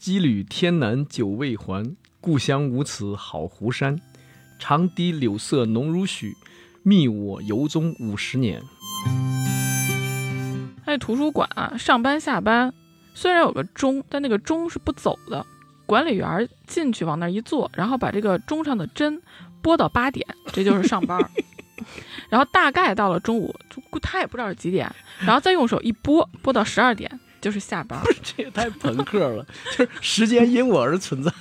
羁旅天南久未还，故乡无此好湖山。长堤柳色浓如许，觅我游踪五十年。哎，图书馆啊，上班下班虽然有个钟，但那个钟是不走的。管理员进去往那一坐，然后把这个钟上的针拨到八点，这就是上班。然后大概到了中午，他也不知道是几点，然后再用手一拨，拨到十二点，就是下班。不是，这也太朋克了，就是时间因我而存在。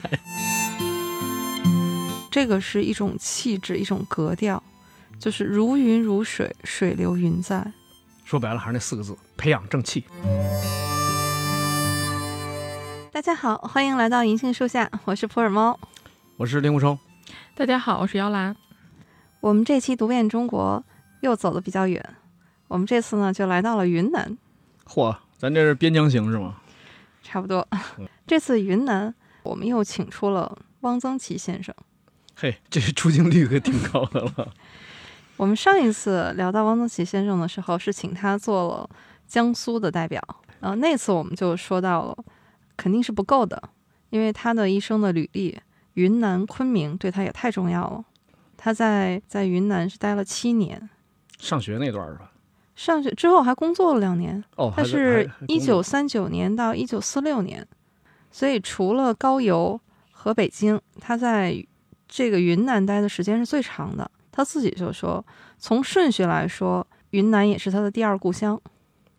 这个是一种气质，一种格调，就是如云如水，水流云在。说白了还是那四个字：培养正气。大家好，欢迎来到银杏树下，我是普洱猫，我是令狐冲。大家好，我是姚兰。我们这期读遍中国又走的比较远，我们这次呢就来到了云南。嚯，咱这是边疆行是吗？差不多。这次云南，我们又请出了汪曾祺先生。嘿，这出镜率可挺高的了。我们上一次聊到汪曾祺先生的时候，是请他做了江苏的代表，然后那次我们就说到了，肯定是不够的，因为他的一生的履历，云南昆明对他也太重要了。他在在云南是待了七年，上学那段是吧？上学之后还工作了两年。哦，他是一九三九年到一九四六年，所以除了高邮和北京，他在。这个云南待的时间是最长的，他自己就说，从顺序来说，云南也是他的第二故乡。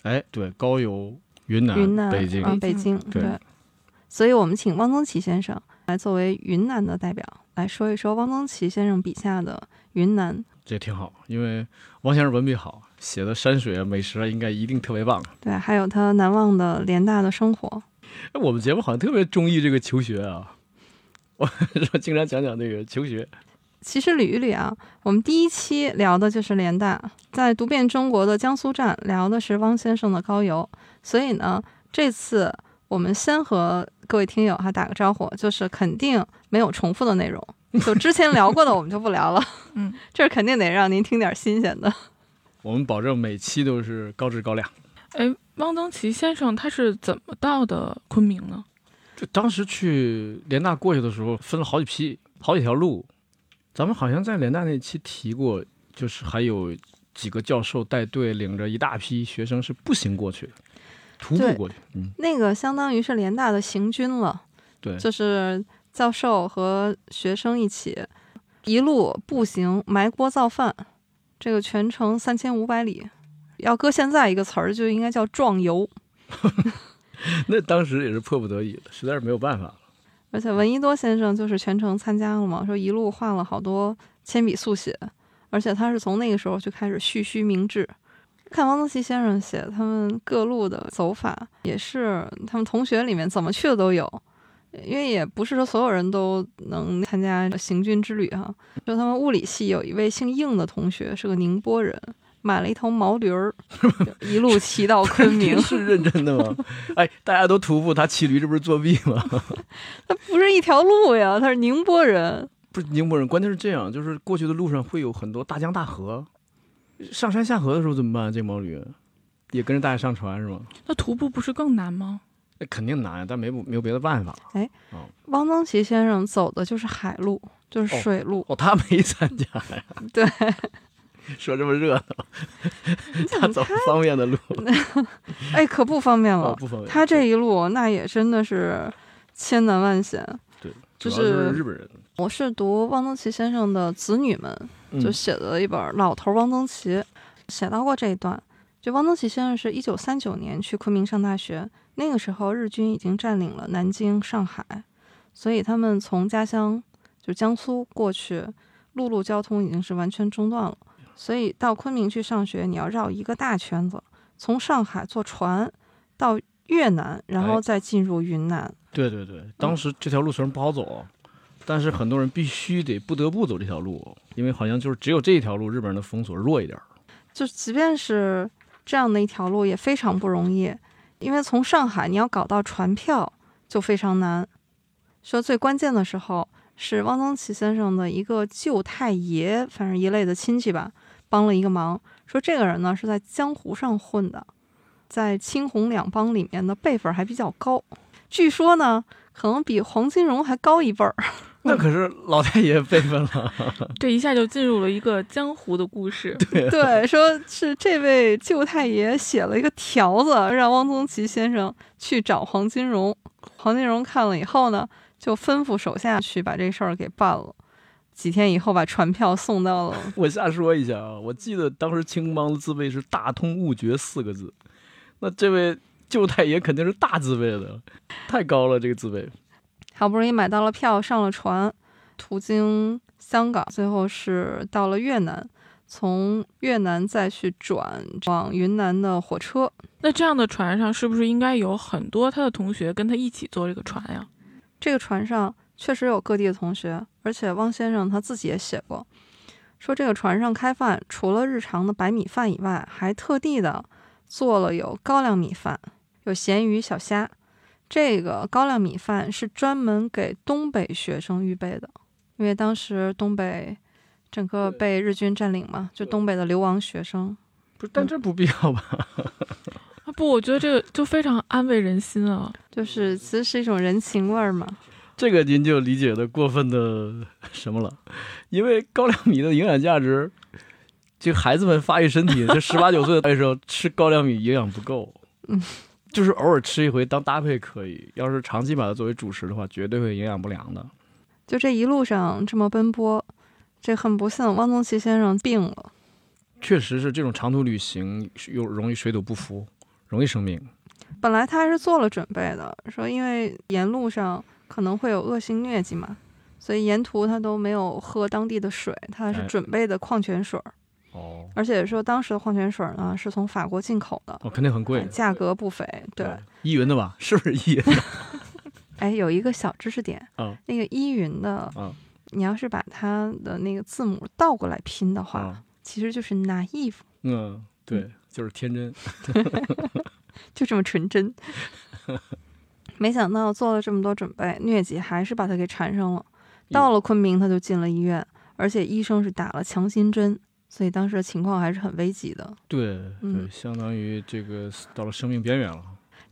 哎，对，高邮云南，云南，北京，啊，北京，对。所以我们请汪曾祺先生来作为云南的代表来说一说汪曾祺先生笔下的云南。这挺好，因为汪先生文笔好，写的山水啊、美食啊，应该一定特别棒。对，还有他难忘的联大的生活。哎，我们节目好像特别中意这个求学啊。我 说经常讲讲那个求学，其实捋一捋啊，我们第一期聊的就是联大，在读遍中国的江苏站聊的是汪先生的高邮，所以呢，这次我们先和各位听友哈打个招呼，就是肯定没有重复的内容，就之前聊过的我们就不聊了，嗯，这肯定得让您听点新鲜的，我们保证每期都是高质高量。哎，汪曾祺先生他是怎么到的昆明呢？就当时去联大过去的时候，分了好几批、好几条路。咱们好像在联大那期提过，就是还有几个教授带队，领着一大批学生是步行过去的，徒步过去。嗯，那个相当于是联大的行军了。对，就是教授和学生一起一路步行埋锅造饭，这个全程三千五百里，要搁现在一个词儿就应该叫壮游。那当时也是迫不得已的，实在是没有办法了。而且闻一多先生就是全程参加了嘛，说一路画了好多铅笔速写，而且他是从那个时候就开始蓄须明志。看汪曾祺先生写他们各路的走法，也是他们同学里面怎么去的都有，因为也不是说所有人都能参加行军之旅哈。就他们物理系有一位姓应的同学，是个宁波人。买了一头毛驴儿，一路骑到昆 明。是认真的吗？哎，大家都徒步，他骑驴，这不是作弊吗？他不是一条路呀，他是宁波人。不是宁波人，关键是这样，就是过去的路上会有很多大江大河，上山下河的时候怎么办？这毛驴也跟着大家上船是吗？那徒步不是更难吗？那肯定难，但没没有别的办法。哎，汪曾祺先生走的就是海路，就是水路。哦，他没参加呀？对。说这么热闹，他走方便的路，哎，可不方便了。不方便。他这一路那也真的是千难万险。对，就是日本人。我是读汪曾祺先生的子女们就写的一本《老头汪曾祺》，写到过这一段。就汪曾祺先生是一九三九年去昆明上大学，那个时候日军已经占领了南京、上海，所以他们从家乡就江苏过去，陆路交通已经是完全中断了。所以到昆明去上学，你要绕一个大圈子，从上海坐船到越南，然后再进入云南。对对对，当时这条路虽然不好走，但是很多人必须得不得不走这条路，因为好像就是只有这一条路，日本人的封锁弱一点。就即便是这样的一条路，也非常不容易，因为从上海你要搞到船票就非常难。说最关键的时候，是汪曾祺先生的一个舅太爷，反正一类的亲戚吧。帮了一个忙，说这个人呢是在江湖上混的，在青红两帮里面的辈分还比较高。据说呢，可能比黄金荣还高一辈儿。那可是老太爷辈分了。这一下就进入了一个江湖的故事。对，说是这位舅太爷写了一个条子，让汪曾祺先生去找黄金荣。黄金荣看了以后呢，就吩咐手下去把这事儿给办了。几天以后，把传票送到了。我瞎说一下啊，我记得当时青帮的字辈是“大通悟绝”四个字，那这位舅太爷肯定是大字辈的，太高了这个字辈。好不容易买到了票，上了船，途经香港，最后是到了越南，从越南再去转往云南的火车。那这样的船上是不是应该有很多他的同学跟他一起坐这个船呀？这个船上确实有各地的同学，而且汪先生他自己也写过，说这个船上开饭，除了日常的白米饭以外，还特地的做了有高粱米饭，有咸鱼小虾。这个高粱米饭是专门给东北学生预备的，因为当时东北整个被日军占领嘛，就东北的流亡学生。不是，但这不必要吧？啊不，我觉得这个就非常安慰人心啊。就是其实是一种人情味儿嘛。这个您就理解的过分的什么了？因为高粱米的营养价值，就孩子们发育身体，就十八九岁的时候吃高粱米营养不够。嗯。就是偶尔吃一回当搭配可以，要是长期把它作为主食的话，绝对会营养不良的。就这一路上这么奔波，这很不幸，汪曾祺先生病了。确实是这种长途旅行又容易水土不服，容易生病。本来他还是做了准备的，说因为沿路上可能会有恶性疟疾嘛，所以沿途他都没有喝当地的水，他还是准备的矿泉水。哦，而且说当时的矿泉水呢是从法国进口的，哦，肯定很贵，价格不菲。对，依云的吧？是不是依云？哎，有一个小知识点，嗯，那个依云的，嗯，你要是把它的那个字母倒过来拼的话，其实就是 naive。嗯，对，就是天真，就这么纯真。没想到做了这么多准备，疟疾还是把他给缠上了。到了昆明，他就进了医院，而且医生是打了强心针。所以当时的情况还是很危急的，对，对，相当于这个到了生命边缘了。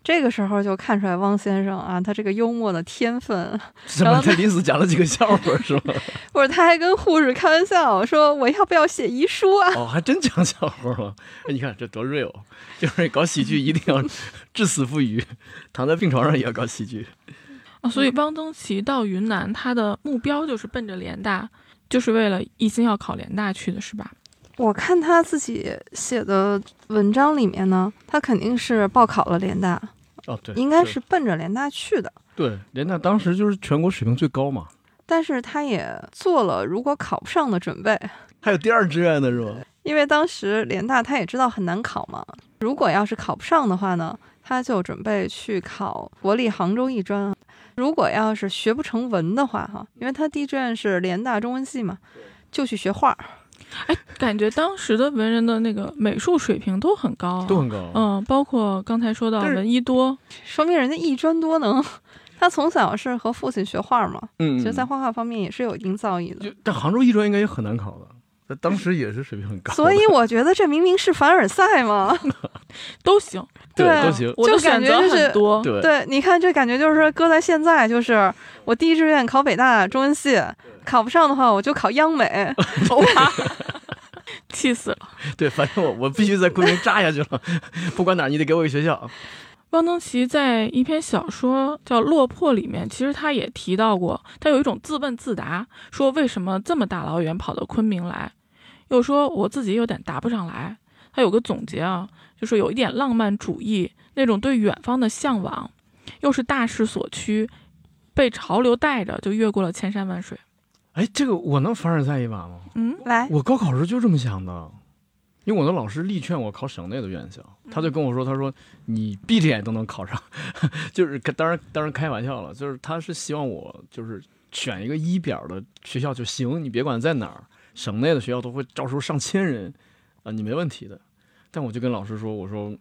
这个时候就看出来汪先生啊，他这个幽默的天分。什么？他临死讲了几个笑话是吗？不是，他还跟护士开玩笑说：“我要不要写遗书啊？”哦，还真讲笑话了。哎，你看这多 real，就是搞喜剧一定要至死不渝，躺在病床上也要搞喜剧。哦，所以汪曾祺到云南，他的目标就是奔着联大，就是为了一心要考联大去的，是吧？我看他自己写的文章里面呢，他肯定是报考了联大，哦对，应该是奔着联大去的。对，联大当时就是全国水平最高嘛。但是他也做了如果考不上的准备，还有第二志愿的是吧？因为当时联大他也知道很难考嘛，如果要是考不上的话呢，他就准备去考国立杭州艺专。如果要是学不成文的话，哈，因为他第一志愿是联大中文系嘛，就去学画。哎，感觉当时的文人的那个美术水平都很高，都很高。嗯，包括刚才说到文一多，说明人家艺专多能。他从小是和父亲学画嘛，嗯，其实在画画方面也是有一定造诣的。但杭州艺专应该也很难考的，在当时也是水平很高。所以我觉得这明明是凡尔赛嘛，都行，对，都行。就感觉就是多，对，你看这感觉就是搁在现在，就是我第一志愿考北大中文系，考不上的话我就考央美。气死了！对，反正我我必须在昆明扎下去了，不管哪儿，你得给我一个学校。汪曾祺在一篇小说叫《落魄》里面，其实他也提到过，他有一种自问自答，说为什么这么大老远跑到昆明来，又说我自己有点答不上来。他有个总结啊，就是有一点浪漫主义那种对远方的向往，又是大势所趋，被潮流带着就越过了千山万水。哎，这个我能凡尔赛一把吗？嗯，来，我高考时就这么想的，因为我的老师力劝我考省内的院校，他就跟我说，他说你闭着眼都能考上，就是当然当然开玩笑了，就是他是希望我就是选一个一表的学校就行，你别管在哪儿，省内的学校都会招收上千人，啊，你没问题的。但我就跟老师说，我说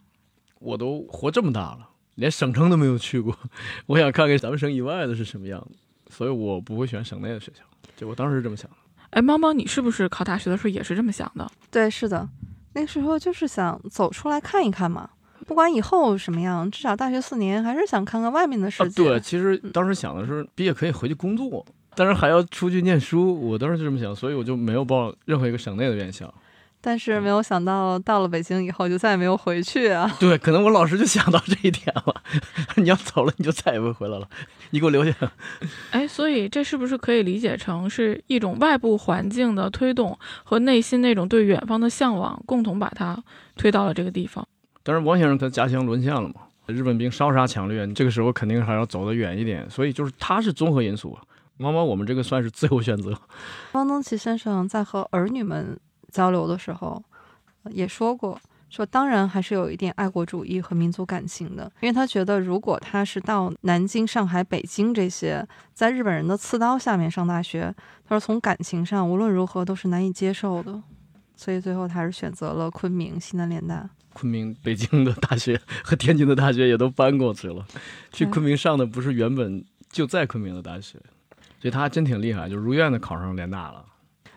我都活这么大了，连省城都没有去过，我想看看咱们省以外的是什么样子，所以我不会选省内的学校。就我当时是这么想的，哎，猫猫，你是不是考大学的时候也是这么想的？对，是的，那时候就是想走出来看一看嘛。不管以后什么样，至少大学四年还是想看看外面的世界。啊、对，其实当时想的是毕业可以回去工作，但是还要出去念书，我当时就这么想，所以我就没有报任何一个省内的院校。但是没有想到，到了北京以后就再也没有回去啊。对，可能我老师就想到这一点了，你要走了，你就再也不会回来了，你给我留下。哎，所以这是不是可以理解成是一种外部环境的推动和内心那种对远方的向往，共同把他推到了这个地方？但是王先生他家乡沦陷了嘛，日本兵烧杀抢掠，这个时候肯定还要走得远一点，所以就是他是综合因素。往往我们这个算是自由选择。汪曾祺先生在和儿女们。交流的时候，也说过，说当然还是有一点爱国主义和民族感情的，因为他觉得如果他是到南京、上海、北京这些在日本人的刺刀下面上大学，他说从感情上无论如何都是难以接受的，所以最后他是选择了昆明西南联大。昆明、北京的大学 和天津的大学也都搬过去了，去昆明上的不是原本就在昆明的大学，所以他还真挺厉害，就如愿的考上联大了，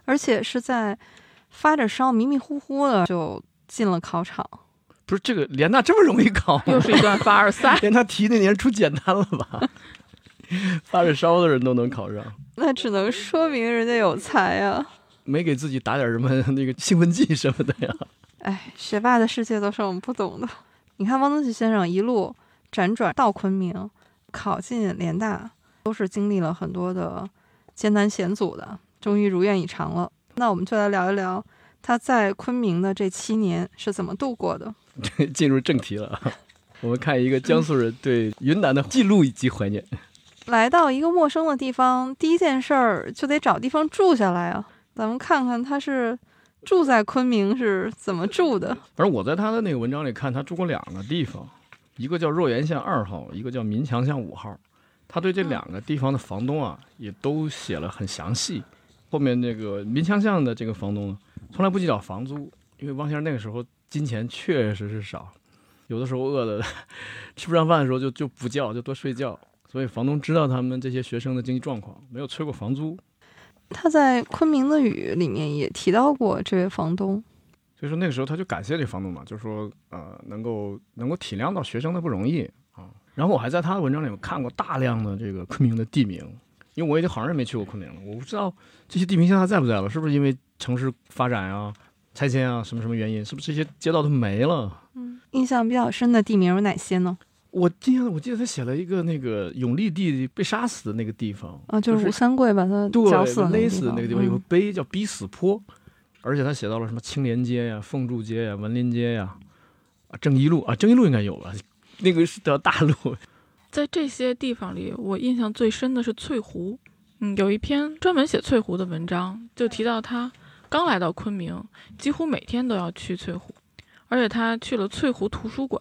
而且是在。发着烧，迷迷糊糊的就进了考场。不是这个联大这么容易考？又是一段凡尔赛。连他题那年出简单了吧？发着烧的人都能考上，那只能说明人家有才啊。没给自己打点什么那个兴奋剂什么的呀？哎，学霸的世界都是我们不懂的。你看汪曾祺先生一路辗转到昆明，考进联大，都是经历了很多的艰难险阻的，终于如愿以偿了。那我们就来聊一聊他在昆明的这七年是怎么度过的。进入正题了，我们看一个江苏人对云南的记录以及怀念。来到一个陌生的地方，第一件事儿就得找地方住下来啊。咱们看看他是住在昆明是怎么住的。反正我在他的那个文章里看，他住过两个地方，一个叫若园巷二号，一个叫民强巷五号。他对这两个地方的房东啊，也都写了很详细。后面那个民强巷的这个房东呢，从来不计较房租，因为汪先生那个时候金钱确实是少，有的时候饿的 吃不上饭的时候就就不叫就多睡觉，所以房东知道他们这些学生的经济状况，没有催过房租。他在《昆明的雨》里面也提到过这位房东，所以说那个时候他就感谢这房东嘛，就是说呃能够能够体谅到学生的不容易啊。然后我还在他的文章里面看过大量的这个昆明的地名。因为我已经好长时间没去过昆明了，我不知道这些地名现在在不在了，是不是因为城市发展啊、拆迁啊什么什么原因，是不是这些街道都没了？嗯，印象比较深的地名有哪些呢？我印象我记得他写了一个那个永历帝被杀死的那个地方啊，就是吴三桂把他绞死勒死那个地方有个碑叫逼死坡，而且他写到了什么青莲街呀、凤柱街呀、文林街呀、啊正义路啊正义路应该有吧，那个是条大路。在这些地方里，我印象最深的是翠湖。嗯，有一篇专门写翠湖的文章，就提到他刚来到昆明，几乎每天都要去翠湖，而且他去了翠湖图书馆，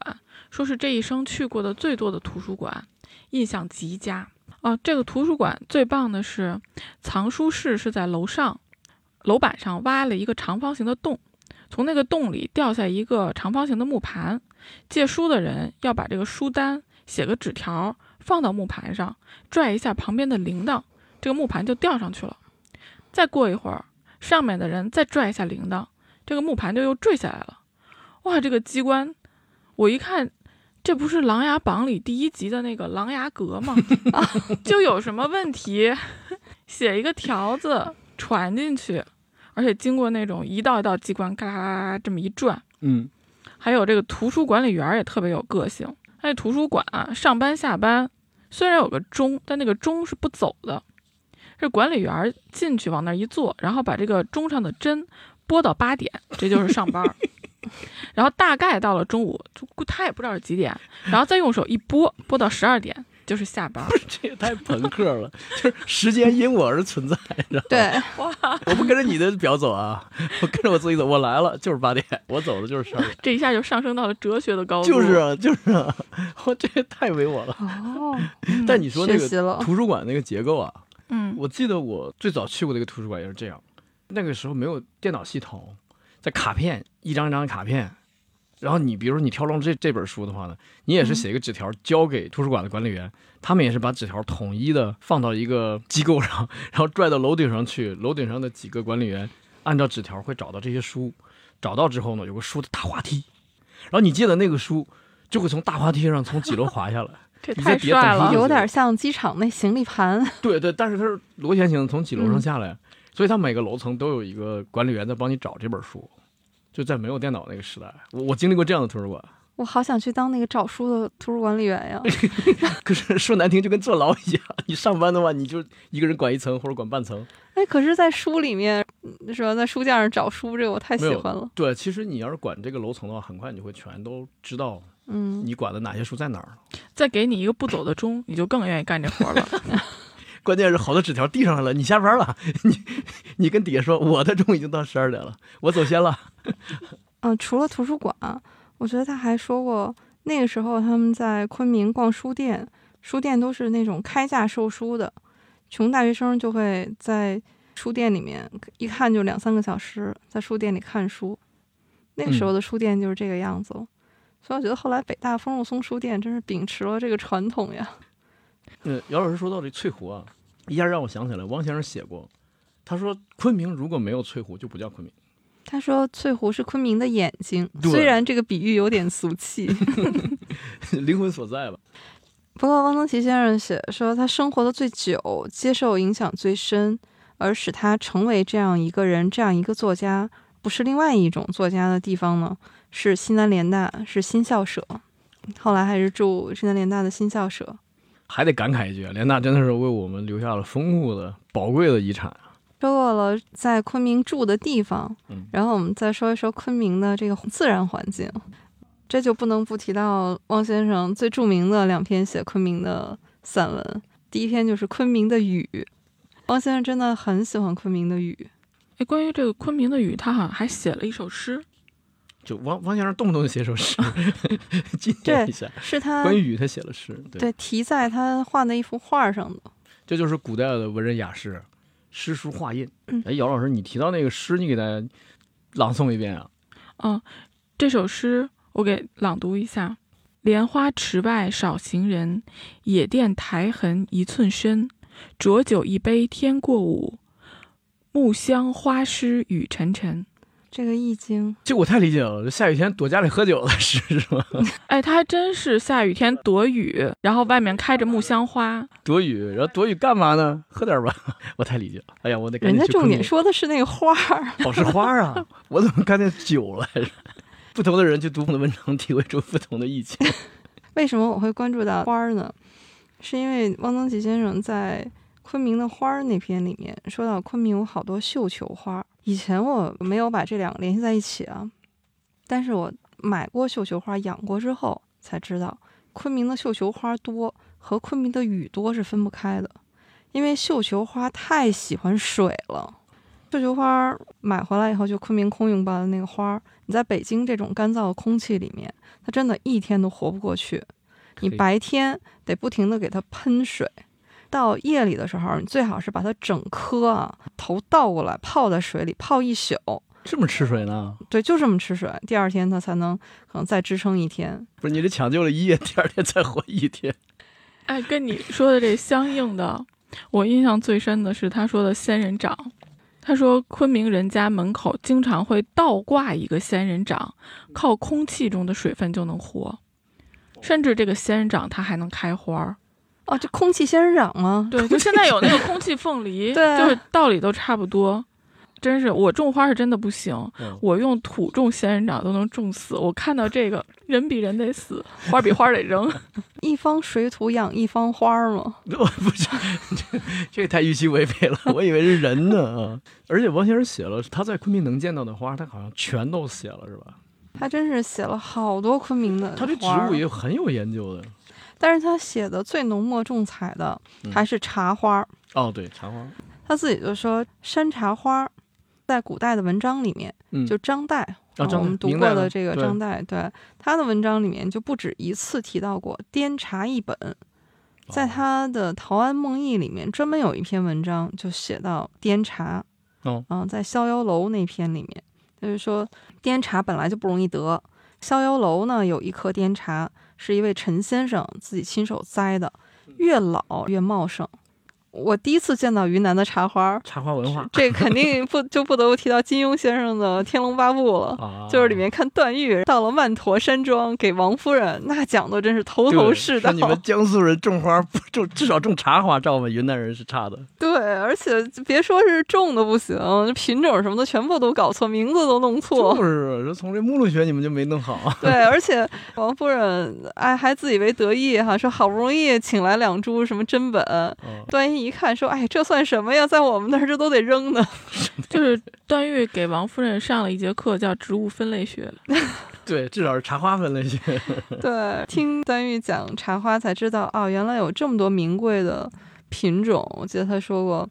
说是这一生去过的最多的图书馆，印象极佳。哦，这个图书馆最棒的是藏书室是在楼上，楼板上挖了一个长方形的洞，从那个洞里掉下一个长方形的木盘，借书的人要把这个书单。写个纸条放到木盘上，拽一下旁边的铃铛，这个木盘就吊上去了。再过一会儿，上面的人再拽一下铃铛，这个木盘就又坠下来了。哇，这个机关，我一看，这不是《琅琊榜》里第一集的那个琅琊阁吗？啊，就有什么问题，写一个条子传进去，而且经过那种一道一道机关，嘎啦啦啦这么一转。嗯，还有这个图书管理员也特别有个性。在图书馆啊，上班下班，虽然有个钟，但那个钟是不走的。这管理员进去往那一坐，然后把这个钟上的针拨到八点，这就是上班。然后大概到了中午，他也不知道是几点，然后再用手一拨，拨到十二点。就是下班，这也太朋克了。就是时间因我而存在，知道吗？对，哇，我不跟着你的表走啊，我跟着我自己走。我来了就是八点，我走的就是十二点。这一下就上升到了哲学的高度。就是啊，就是啊，我这也太唯我了。哦，但你说那个图书馆那个结构啊，嗯，我记得我最早去过那个图书馆也是这样。那个时候没有电脑系统，在卡片一张一张的卡片。然后你比如说你挑中这这本书的话呢，你也是写一个纸条交给图书馆的管理员，他们也是把纸条统一的放到一个机构上，然后拽到楼顶上去，楼顶上的几个管理员按照纸条会找到这些书，找到之后呢，有个书的大滑梯，然后你借的那个书就会从大滑梯上从几楼滑下来。这太帅了！有点像机场那行李盘。对对，但是它是螺旋形，从几楼上嗯下来，所以它每个楼层都有一个管理员在帮你找这本书。就在没有电脑那个时代，我我经历过这样的图书馆。我好想去当那个找书的图书管理员呀！可是说难听，就跟坐牢一样。你上班的话，你就一个人管一层或者管半层。哎，可是，在书里面，嗯是吧？在书架上找书，这个我太喜欢了。对，其实你要是管这个楼层的话，很快你就会全都知道嗯，你管的哪些书在哪儿了。再给你一个不走的钟，你就更愿意干这活了。关键是好多纸条递上来了，你下班了，你你跟底下说我的钟已经到十二点了，我走先了。嗯、除了图书馆，我觉得他还说过，那个时候他们在昆明逛书店，书店都是那种开架售书的，穷大学生就会在书店里面一看就两三个小时，在书店里看书。那个时候的书店就是这个样子，所以我觉得后来北大丰肉松书店真是秉持了这个传统呀。嗯，姚老师说到这翠湖啊，一下让我想起来汪先生写过，他说昆明如果没有翠湖，就不叫昆明。他说翠湖是昆明的眼睛，虽然这个比喻有点俗气。灵魂所在吧。不过汪曾祺先生写说，他生活的最久，接受影响最深，而使他成为这样一个人、这样一个作家，不是另外一种作家的地方呢，是西南联大，是新校舍。后来还是住西南联大的新校舍。还得感慨一句，联大真的是为我们留下了丰富的、宝贵的遗产。说过了在昆明住的地方嗯，然后我们再说一说昆明的这个自然环境。这就不能不提到汪先生最著名的两篇写昆明的散文。第一篇就是《昆明的雨》，汪先生真的很喜欢昆明的雨。哎，关于这个昆明的雨，他好像还写了一首诗。就王王先生动不动就写首诗，纪念一下。是他关于雨，他写了诗，对，对题在他画的一幅画上的。这就是古代的文人雅士，诗书画印。嗯哎，姚老师，你提到那个诗，你给大家朗诵一遍啊？嗯，这首诗我给朗读一下：莲花池外少行人，野店苔痕一寸深。浊酒一杯天过午，木香花湿雨沉沉。这个意境，这我太理解了，这下雨天躲家里喝酒的是 是吗？哎，他还真是下雨天躲雨，然后外面开着木香花。躲雨，然后躲雨干嘛呢？喝点吧，我太理解了。哎呀，我得赶人家重点说的是那个花儿。哦，是花啊！我怎么看见酒了？不同的人去读不同的文章，体会出不同的意境。为什么我会关注到花儿呢？是因为汪曾祺先生在《昆明的花儿》那篇里面说到，昆明有好多绣球花。以前我没有把这两个联系在一起啊，但是我买过绣球花，养过之后才知道，昆明的绣球花多和昆明的雨多是分不开的，因为绣球花太喜欢水了。绣球花买回来以后，就昆明空运过来的那个花儿，你在北京这种干燥的空气里面，它真的一天都活不过去。你白天得不停的给它喷水，到夜里的时候，你最好是把它整颗啊头倒过来泡在水里泡一宿，这么吃水呢？对，就这么吃水，第二天它才能可能再支撑一天。不是你这抢救了一夜，第二天再活一天。哎，跟你说的这相应的，我印象最深的是他说的仙人掌。他说，昆明人家门口经常会倒挂一个仙人掌，靠空气中的水分就能活，甚至这个仙人掌它还能开花儿。哦，这空气仙人掌吗？对，就现在有那个空气凤梨，对啊就是道理都差不多。真是我种花是真的不行，嗯，我用土种仙人掌都能种死。我看到这个人比人得死，花比花得扔。一方水土养一方花儿嘛。我不是，这这太预期违背了。我以为是人呢啊！而且王先生写了他在昆明能见到的花，他好像全都写了，是吧？他真是写了好多昆明的他对植物也很有研究的。但是他写的最浓墨重彩的嗯还是茶花儿。哦，对，茶花，他自己就说，山茶花儿在古代的文章里面，嗯，就张岱，啊，张我们读过的这个张岱，对他的文章里面就不止一次提到过滇茶一本。在哦他的《陶庵梦忆》里面，专门有一篇文章就写到滇茶。哦，嗯，在逍遥楼那篇里面，就是说滇茶本来就不容易得，逍遥楼呢有一棵滇茶，是一位陈先生自己亲手栽的，越老越茂盛。我第一次见到云南的茶花，茶花文化这肯定不就不得不提到金庸先生的《天龙八部》了。啊，就是里面看段誉到了曼陀山庄给王夫人，那讲的真是头头是道。说你们江苏人种花不种，至少种茶花，照我们云南人是差的。对，而且别说是种的不行，品种什么的全部都搞错，名字都弄错。就是说从这目录学你们就没弄好。对，而且王夫人哎还自以为得意哈，说好不容易请来两株什么真本，嗯段誉一看说，哎，这算什么呀？在我们那儿这都得扔呢。就是段誉给王夫人上了一节课，叫植物分类学。对，至少是茶花分类学。对，听段誉讲茶花才知道，哦，原来有这么多名贵的品种。我记得他说过，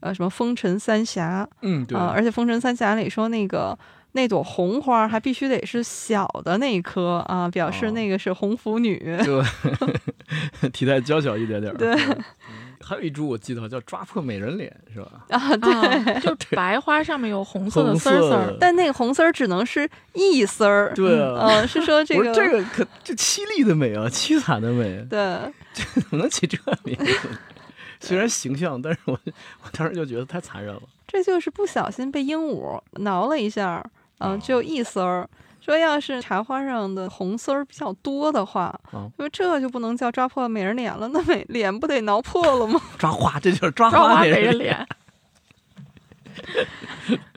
呃，什么风尘三峡嗯，对，啊、而且风尘三峡里说那个。那朵红花还必须得是小的那一颗啊，表示哦那个是红拂女。对，体态娇小一点点。对嗯还有一株我记得叫抓破美人脸，是吧？啊，对，啊，就白花上面有红色的丝儿丝儿。但那个红丝儿只能是一丝儿。对啊，嗯，是说这个这个可这凄厉的美啊，凄惨的美，对，这怎么能起这名字？虽然形象，但是我我当时就觉得太残忍了。这就是不小心被鹦鹉挠了一下，嗯、哦只有一丝儿。说要是茶花上的红丝儿比较多的话，哦说这就不能叫抓破美人脸了，那美脸不得挠破了吗？抓花，这就是抓抓花美人，美人脸，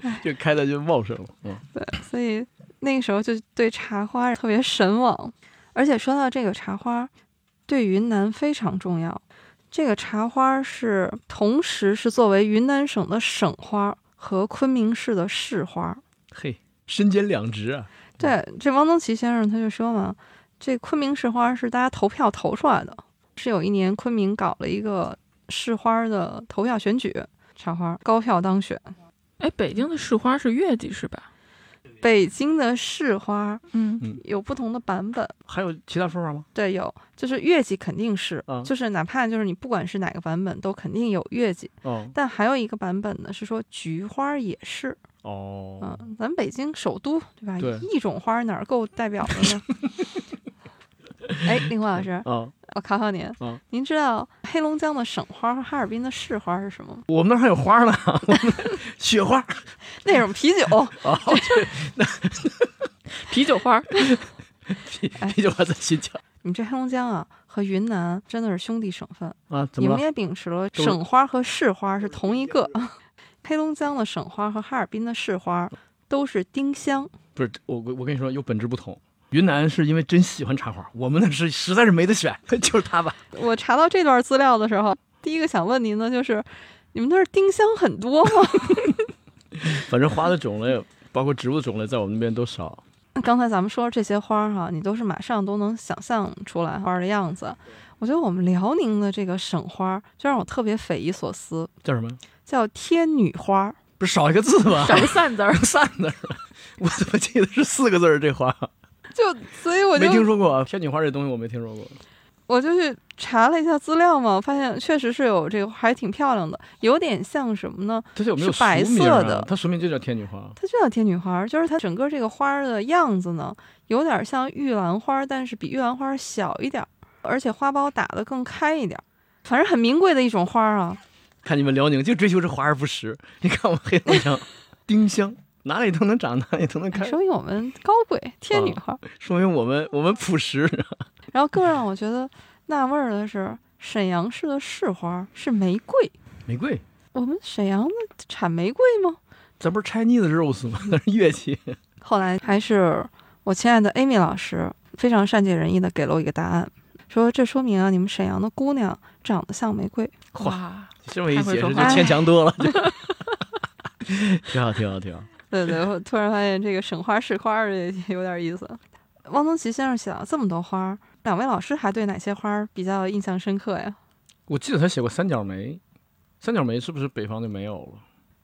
这开的就茂盛了。嗯，对所以那个时候就对茶花特别神往。而且说到这个茶花，对云南非常重要。这个茶花是同时是作为云南省的省花和昆明市的市花。嘿，身兼两职啊。对，这汪曾祺先生他就说嘛，这昆明市花是大家投票投出来的，是有一年昆明搞了一个市花的投票选举，茶花高票当选。哎，北京的市花是月季是吧？北京的市花嗯，有不同的版本，还有其他说法吗？对，有就是月季肯定是，啊就是哪怕就是你不管是哪个版本，都肯定有月季。哦但还有一个版本呢，是说菊花也是，哦，嗯，咱北京首都对吧？对一种花哪儿够代表的呢？哎，令狐老师，嗯，我考考您，嗯您知道黑龙江的省花和哈尔滨的市花是什么吗？我们那儿还有花呢，雪花。那种啤酒，哦，啤酒花，啤啤酒花在新疆你们这黑龙江啊和云南真的是兄弟省份，啊？怎么？你们也秉持了省花和市花是同一个。黑龙江的省花和哈尔滨的市花都是丁香，不是我我我跟你说有本质不同。云南是因为真喜欢茶花，我们那是实在是没得选，就是它吧。我查到这段资料的时候，第一个想问您的就是，你们那儿丁香很多吗？反正花的种类，包括植物的种类，在我们那边都少。刚才咱们说这些花儿哈，你都是马上都能想象出来花儿的样子。我觉得我们辽宁的这个省花，就让我特别匪夷所思，叫什么？叫天女花。不是少一个字吗？少个散字儿。散字儿。我怎么记得是四个字儿？这花 就所以我就没听说过啊。天女花这东西我没听说过。我就去查了一下资料嘛，发现确实是有这个，还挺漂亮的，有点像什么呢？它有没有是白色的它俗名就叫天女花。它就叫天女花，就是它整个这个花儿的样子呢，有点像玉兰花，但是比玉兰花小一点儿，而且花苞打得更开一点儿，反正很名贵的一种花儿啊。看你们辽宁就追求这华而不实。你看我们黑龙江 丁香，哪里都能长，哪里都能开，说明我们高贵，天女花。说明我们我们朴实。然后更让我觉得纳闷儿的是，沈阳市的市花是玫瑰。玫瑰，我们沈阳的产玫瑰吗？这不是 Chinese rose 吗？那是乐器。后来还是我亲爱的 Amy 老师非常善解人意的给了我一个答案，说这说明啊，你们沈阳的姑娘长得像玫瑰。哇，这么一解释就牵强多了。挺好，挺好，挺好。对对，我突然发现这个省花市花儿也有点意思。汪曾祺先生写了这么多花儿，两位老师还对哪些花儿比较印象深刻呀？我记得他写过三角梅，三角梅是不是北方就没有了？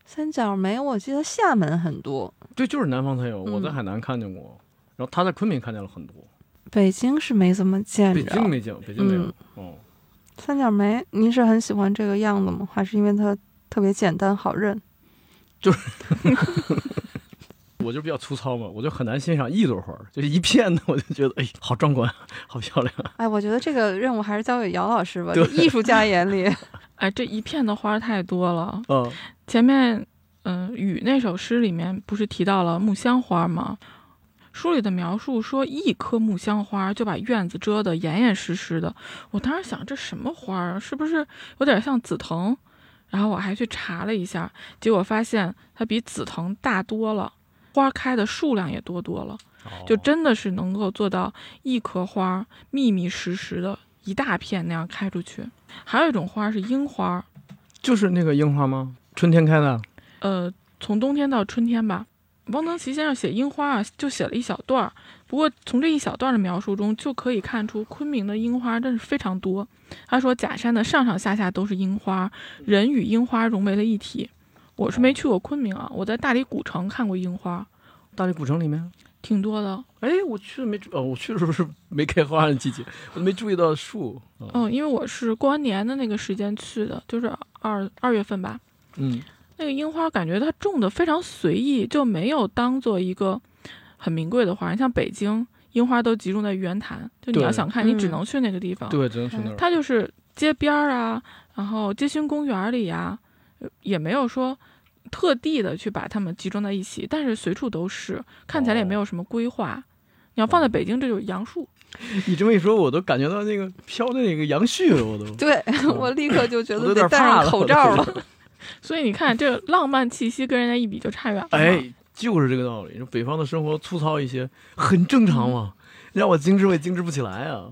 三角梅，我记得厦门很多，对，就是南方才有，我在嗯海南看见过，然后他在昆明看见了很多，北京是没怎么见北。京没见过，北京没有嗯。哦，三角梅，您是很喜欢这个样子吗？还是因为它特别简单好认？就是 我就比较粗糙嘛，我就很难欣赏一朵花儿，就是一片的，我就觉得哎，好壮观，好漂亮。哎，我觉得这个任务还是交给姚老师吧。对就艺术家眼里，哎，这一片的花太多了。嗯，前面，嗯，雨那首诗里面不是提到了木香花吗？书里的描述说，一棵木香花就把院子遮得严严实实的。我当时想，这什么花儿？是不是有点像紫藤？然后我还去查了一下，结果发现它比紫藤大多了，花开的数量也多多了，就真的是能够做到一棵花密密实实的一大片那样开出去。还有一种花是樱花，就是那个樱花吗？春天开的？呃，从冬天到春天吧。汪曾祺先生写樱花啊，就写了一小段儿。不过从这一小段的描述中，就可以看出昆明的樱花真是非常多。他说假山的上上下下都是樱花，人与樱花融为了一体。我是没去过昆明啊，我在大理古城看过樱花。大理古城里面挺多的。哎，我去没哦，我去的时候是没开花的季节，我都没注意到树。嗯，因为我是过完年的那个时间去的，就是二二月份吧。嗯。那个樱花感觉它种的非常随意，就没有当做一个很名贵的花。你像北京樱花都集中在玉渊潭，就你要想看，你只能去那个地方。对，只能去那儿。它就是街边儿啊，然后街心公园里呀，也没有说特地的去把它们集中在一起，但是随处都是，看起来也没有什么规划。你要放在北京，这就是杨树。你这么一说，我都感觉到那个飘的那个杨絮了，我都。对我立刻就觉得得戴上口罩了。所以你看，这浪漫气息跟人家一比就差远了。哎，就是这个道理。北方的生活粗糙一些，很正常嘛。让我精致，我也精致不起来啊。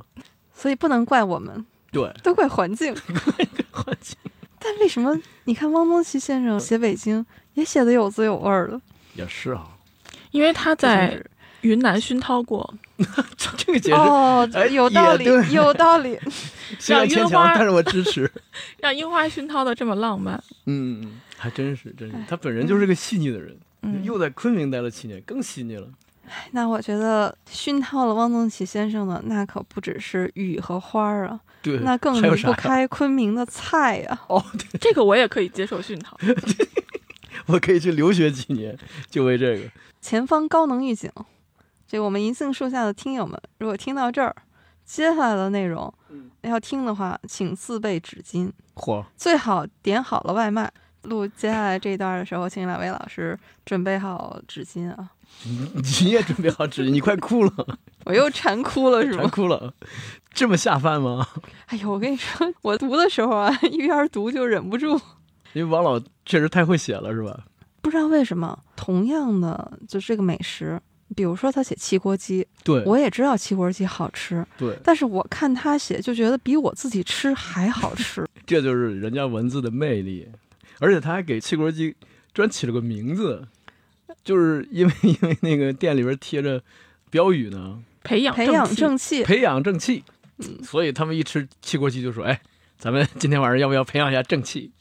所以不能怪我们，对，都怪环境。怪环境。但为什么你看汪曾祺先生写北京也写的有滋有味的？也是啊，因为他在云南熏陶过。这个解释哦，有道理，有道理。让樱花，但是我支持。让樱花熏陶的这么浪漫，嗯，还真是，真是。他本人就是个细腻的人，嗯又在昆明待了七年，更细腻了。那我觉得熏陶了汪曾祺先生的，那可不只是雨和花儿啊，对，那更离不开昆明的菜呀。哦，对 这个我也可以接受熏陶。我可以去留学几年，就为这个。前方高能预警。这我们银杏树下的听友们，如果听到这儿，接下来的内容要听的话，请自备纸巾，嚯，最好点好了外卖。录接下来这一段的时候，请两位老师准备好纸巾啊！你也准备好纸巾？你快哭了！我又馋哭了是吗？馋哭了，这么下饭吗？哎呦，我跟你说，我读的时候啊，一边读就忍不住。因为王老确实太会写了，是吧？不知道为什么，同样的就是这个美食。比如说他写汽锅鸡，对我也知道汽锅鸡好吃，对，但是我看他写就觉得比我自己吃还好吃，这就是人家文字的魅力，而且他还给汽锅鸡专起了个名字，就是因为 因为那个店里边贴着标语呢，培养培养正气，培养正气，嗯，所以他们一吃汽锅鸡就说，哎，咱们今天晚上要不要培养一下正气？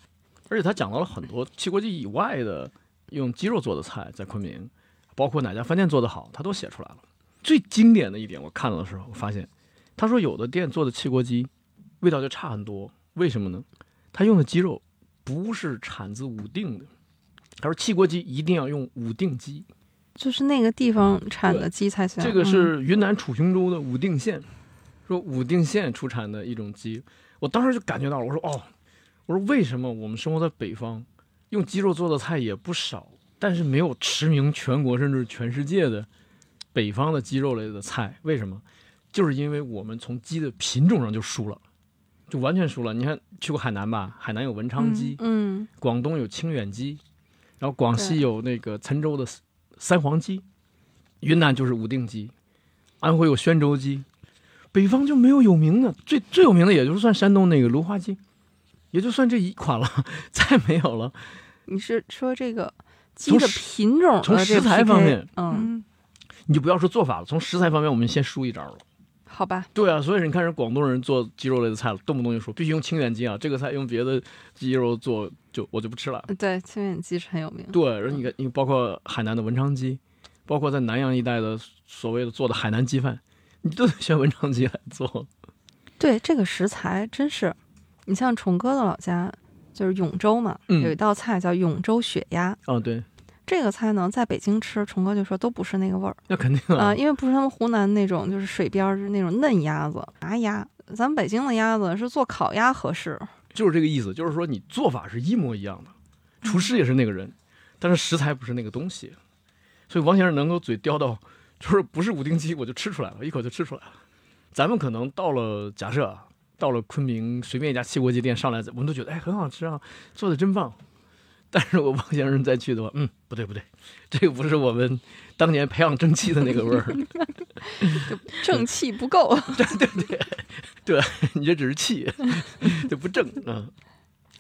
而且他讲到了很多汽锅鸡以外的用鸡肉做的菜，在昆明。包括哪家饭店做得好，他都写出来了。最经典的一点，我看了的时候，我发现，他说有的店做的汽锅鸡，味道就差很多。为什么呢？他用的鸡肉不是产自武定的。他说汽锅鸡一定要用武定鸡，就是那个地方产的鸡才行。这个是云南楚雄州的武定县，说武定县出产的一种鸡。我当时就感觉到了，我说哦，我说为什么我们生活在北方，用鸡肉做的菜也不少。但是没有驰名全国甚至全世界的北方的鸡肉类的菜，为什么？就是因为我们从鸡的品种上就输了，就完全输了。你看去过海南吧？海南有文昌鸡，嗯，广东有清远鸡，然后广西有那个郴州的三黄鸡，云南就是武定鸡，安徽有宣州鸡，北方就没有有名的，最最有名的也就算山东那个芦花鸡，也就算这一款了，再没有了。你是说这个？鸡的品种，从食材方面，嗯，你就不要说做法了，从食材方面，我们先输一招了，好吧？对啊，所以你看人广东人做鸡肉类的菜了，动不动就说必须用清远鸡啊，这个菜用别的鸡肉做就我就不吃了。对，清远鸡是很有名。对，然后你看，你包括海南的文昌鸡，包括在南阳一带的所谓的做的海南鸡饭，你都得选文昌鸡来做。对，这个食材真是，你像崇哥的老家。就是永州嘛，有一道菜叫永州血鸭。哦，对，这个菜呢，在北京吃，崇哥就说都不是那个味儿。那肯定啊，因为不是他们湖南那种，就是水边儿那种嫩鸭子，麻鸭。咱们北京的鸭子是做烤鸭合适。就是这个意思，就是说你做法是一模一样的，厨师也是那个人，但是食材不是那个东西。所以王先生能够嘴叼到，就是不是五丁鸡我就吃出来了，一口就吃出来了。咱们可能到了假设啊，到了昆明随便一家汽锅鸡店上来，我们都觉得哎很好吃啊，做的真棒。但是我王先生再去的话，嗯，不对不对，这个不是我们当年培养正气的那个味儿，正气不够。对对对，对你这只是气，就不正啊。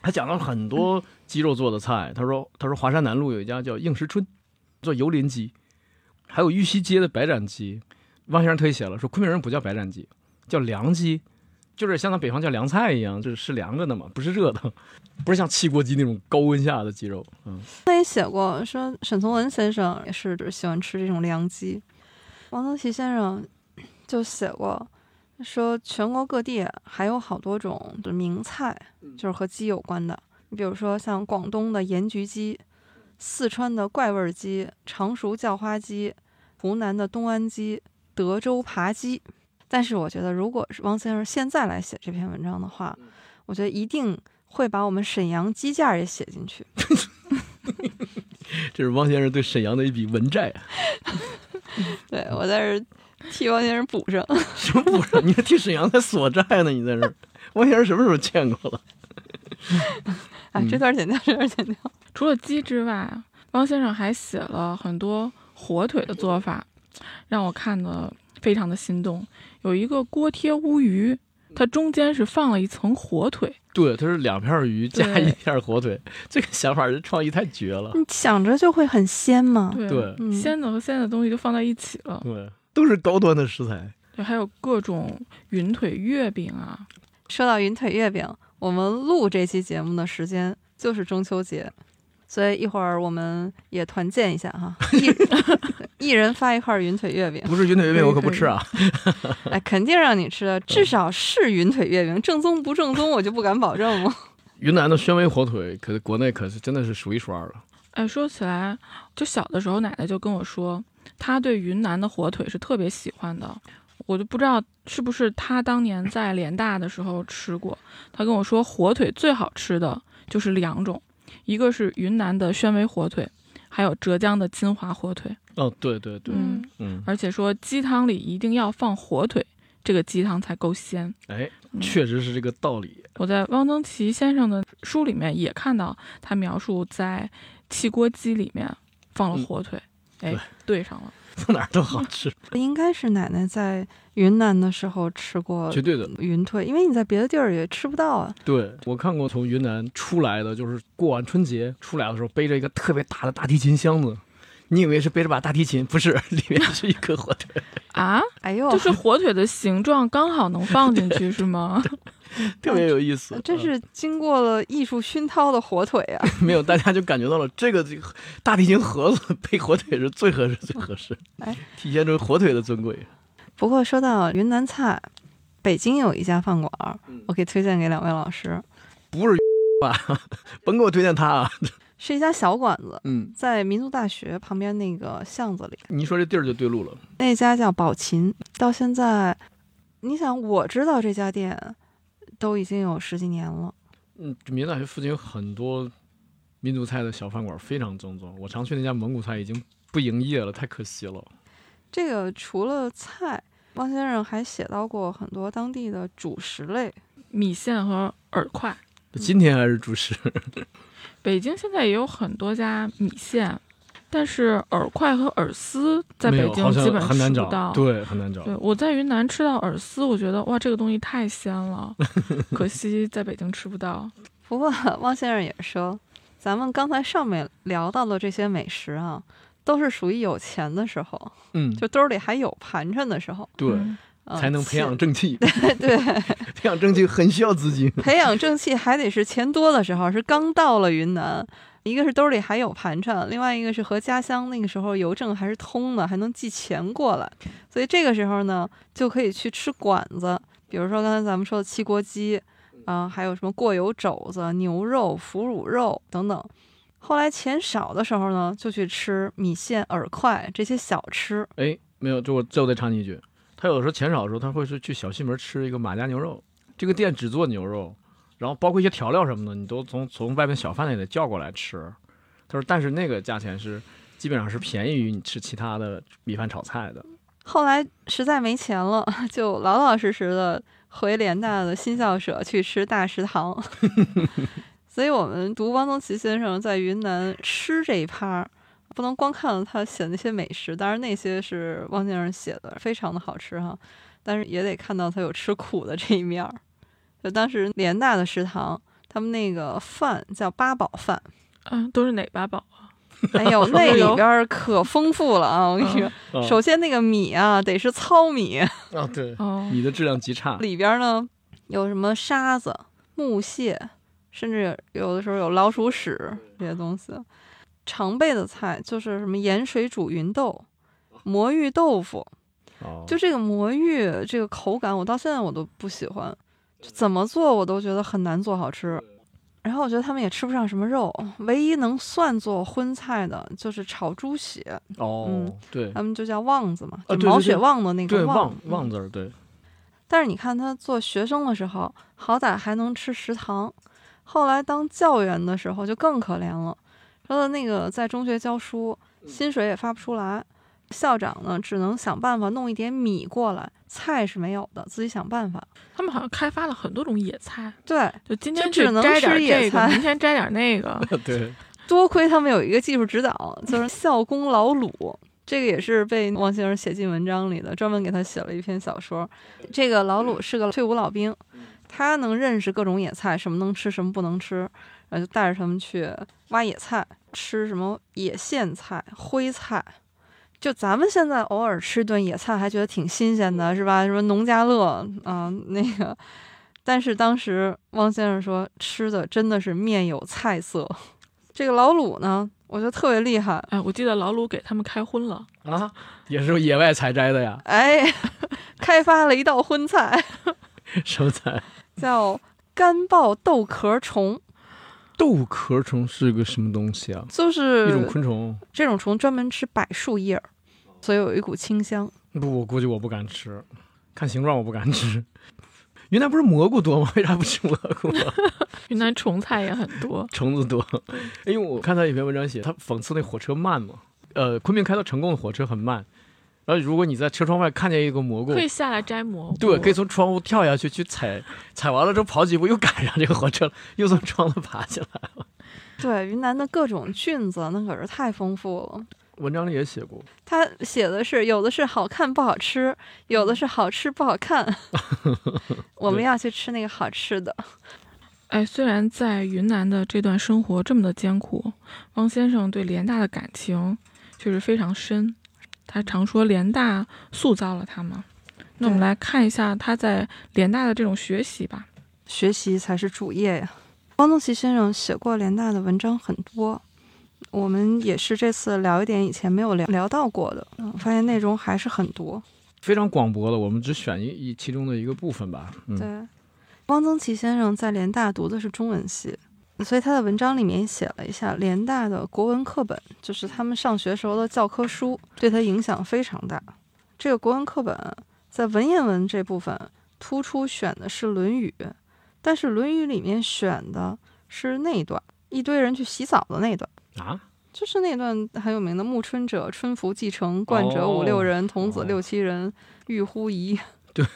他讲了很多鸡肉做的菜，他说他说华山南路有一家叫应时春，做油淋鸡，还有玉溪街的白斩鸡。汪先生特意写了说，昆明人不叫白斩鸡，叫凉鸡。就是像咱北方叫凉菜一样，就是是凉着的嘛，不是热的，不是像汽锅鸡那种高温下的鸡肉。嗯，他也写过说，沈从文先生也是喜欢吃这种凉鸡。王曾祺先生就写过说，全国各地还有好多种的名菜，就是和鸡有关的。你比如说像广东的盐焗鸡，四川的怪味鸡，常熟叫花鸡，湖南的东安鸡，德州扒鸡。但是我觉得，如果是汪先生现在来写这篇文章的话，我觉得一定会把我们沈阳鸡架也写进去。这是汪先生对沈阳的一笔文债。对我在这替汪先生补上。什么补上？你还替沈阳在索债呢？你在这儿，汪先生什么时候见过了？哎，这段剪掉，这段剪掉。除了鸡之外，汪先生还写了很多火腿的做法，让我看的非常的心动。有一个锅贴乌鱼，它中间是放了一层火腿。对，它是两片鱼加一片火腿。这个想法，这创意太绝了。你想着就会很鲜嘛。对，鲜的和鲜的东西就放在一起了。对，都是高端的食材。对，还有各种云腿月饼啊。说到云腿月饼，我们录这期节目的时间就是中秋节。所以一会儿我们也团建一下哈，一 一人发一块云腿月饼。不是云腿月饼，我可不吃啊！哎，肯定让你吃的，至少是云腿月饼，正宗不正宗我就不敢保证了。云南的宣威火腿，可是国内可是真的是数一数二了。哎，说起来，就小的时候，奶奶就跟我说，她对云南的火腿是特别喜欢的。我就不知道是不是她当年在联大的时候吃过。她跟我说，火腿最好吃的就是两种。一个是云南的宣威火腿，还有浙江的金华火腿。哦，对对对，嗯嗯，而且说鸡汤里一定要放火腿，这个鸡汤才够鲜。哎，确实是这个道理。我在汪曾祺先生的书里面也看到他描述，在汽锅鸡里面放了火腿，哎，对上了。在哪儿都好吃，应该是奶奶在云南的时候吃过，绝对的云腿，因为你在别的地儿也吃不到啊。对我看过从云南出来的，就是过完春节出来的时候，背着一个特别大的大提琴箱子，你以为是背着把大提琴，不是，里面是一颗火腿 啊！哎呦，就 是火腿的形状刚好能放进去，是吗？特别有意思，这是经过了艺术熏陶的火腿啊！没有，大家就感觉到了这个这个大提琴盒子配火腿是最合适、最合适，哎，体现出火腿的尊贵。不过说到云南菜，北京有一家饭馆，我可以推荐给两位老师。不是吧？甭给我推荐他啊！是一家小馆子，嗯，在民族大学旁边那个巷子里。你说这地儿就对路了。那家叫宝琴，到现在，你想，我知道这家店。都已经有十几年了。嗯，民族大学附近有很多民族菜的小饭馆，非常正宗。我常去那家蒙古菜已经不营业了，太可惜了。这个除了菜，汪先生还写到过很多当地的主食类，米线和饵块。今天还是主食。北京现在也有很多家米线。但是饵块和饵丝在北京基本很难找到，对，很难找。对，我在云南吃到饵丝，我觉得哇，这个东西太鲜了，可惜在北京吃不到。不过汪先生也说，咱们刚才上面聊到的这些美食啊，都是属于有钱的时候，嗯，就兜里还有盘缠的时候，对，才能培养正气。对，培养正气很需要资金。培养正气还得是钱多的时候，是刚到了云南。一个是兜里还有盘缠，另外一个是和家乡那个时候邮政还是通的，还能寄钱过来，所以这个时候呢，就可以去吃馆子，比如说刚才咱们说的汽锅鸡，啊，还有什么过油肘子、牛肉、腐乳肉等等。后来钱少的时候呢，就去吃米线、饵块这些小吃。哎，没有，就我最后再插你一句，他有时候钱少的时候，他会是去小西门吃一个马家牛肉，这个店只做牛肉。然后包括一些调料什么的，你都从从外面小贩那里叫过来吃。他说，但是那个价钱是基本上是便宜于你吃其他的米饭炒菜的。后来实在没钱了，就老老实实的回联大的新校舍去吃大食堂。所以我们读汪曾祺先生在云南吃这一趴，不能光看到他写那些美食，当然那些是汪先生写的，非常的好吃哈。但是也得看到他有吃苦的这一面儿。就当时联大的食堂，他们那个饭叫八宝饭，嗯，都是哪八宝啊？哎呦，那里 边儿可丰富了啊！我跟你说，哦首先那个米啊，得是糙米，啊，对，哦，米的质量极差。里边儿呢有什么沙子、木屑，甚至有的时候有老鼠屎这些东西。常备的菜就是什么盐水煮芸豆、魔芋豆腐，哦，就这个魔芋这个口感，我到现在我都不喜欢，就怎么做我都觉得很难做好吃。然后我觉得他们也吃不上什么肉，唯一能算作荤菜的就是炒猪血，哦，嗯对，他们就叫旺子嘛，就毛血旺的那对，个旺嗯旺字儿，对，但是你看他做学生的时候，好歹还能吃食堂，后来当教员的时候就更可怜了。说的那个在中学教书，薪水也发不出来，校长呢只能想办法弄一点米过来，菜是没有的，自己想办法。他们好像开发了很多种野菜，对，就今天只能摘点吃野这个，菜明天摘点那个。对，多亏他们有一个技术指导，就是校工老鲁。这个也是被王先生写进文章里的，专门给他写了一篇小说。这个老鲁是个退伍老兵，他能认识各种野菜，什么能吃，什么不能吃，然后就带着他们去挖野菜，吃什么野苋菜、灰菜。就咱们现在偶尔吃顿野菜，还觉得挺新鲜的，是吧？什么农家乐啊、那个。但是当时汪先生说，吃的真的是面有菜色。这个老鲁呢，我觉得特别厉害。哎，我记得老鲁给他们开荤了，啊，也是野外采摘的呀，哎，开发了一道荤菜，什么菜？叫干爆豆壳虫，豆壳虫是个什么东西啊？就是一种昆虫。这种虫专门吃柏树叶儿，所以有一股清香。不，我估计我不敢吃，看形状我不敢吃。云南不是蘑菇多吗？为啥不吃蘑菇啊？云南虫菜也很多。虫子多。因为我看他有篇文章写，他讽刺那火车慢嘛。呃，昆明开到成功的火车很慢，然后如果你在车窗外看见一个蘑菇可，以下来摘蘑菇，对，可以从窗户跳下去去采，采完了之后跑几步又赶上这个火车了，又从窗子爬起来了。对，云南的各种菌子那可是太丰富了。文章里也写过，他写的是有的是好看不好吃，有的是好吃不好看。我们要去吃那个好吃的。哎，虽然在云南的这段生活这么的艰苦，汪先生对联大的感情却是非常深。他常说联大塑造了他嘛。那我们来看一下他在联大的这种学习吧。学习才是主业呀。汪曾祺先生写过联大的文章很多，我们也是这次聊一点以前没有聊聊到过的，嗯，发现内容还是很多。非常广博的，我们只选一一其中的一个部分吧。嗯，对，汪曾祺先生在联大读的是中文系，所以他的文章里面写了一下联大的国文课本，就是他们上学时候的教科书，对他影响非常大。这个国文课本在文言文这部分突出选的是《论语》，但是《论语》里面选的是那一段，一堆人去洗澡的那一段。啊，就是那段很有名的“暮春者，春服既成，冠者五六人，童子六七人，欲乎沂。对，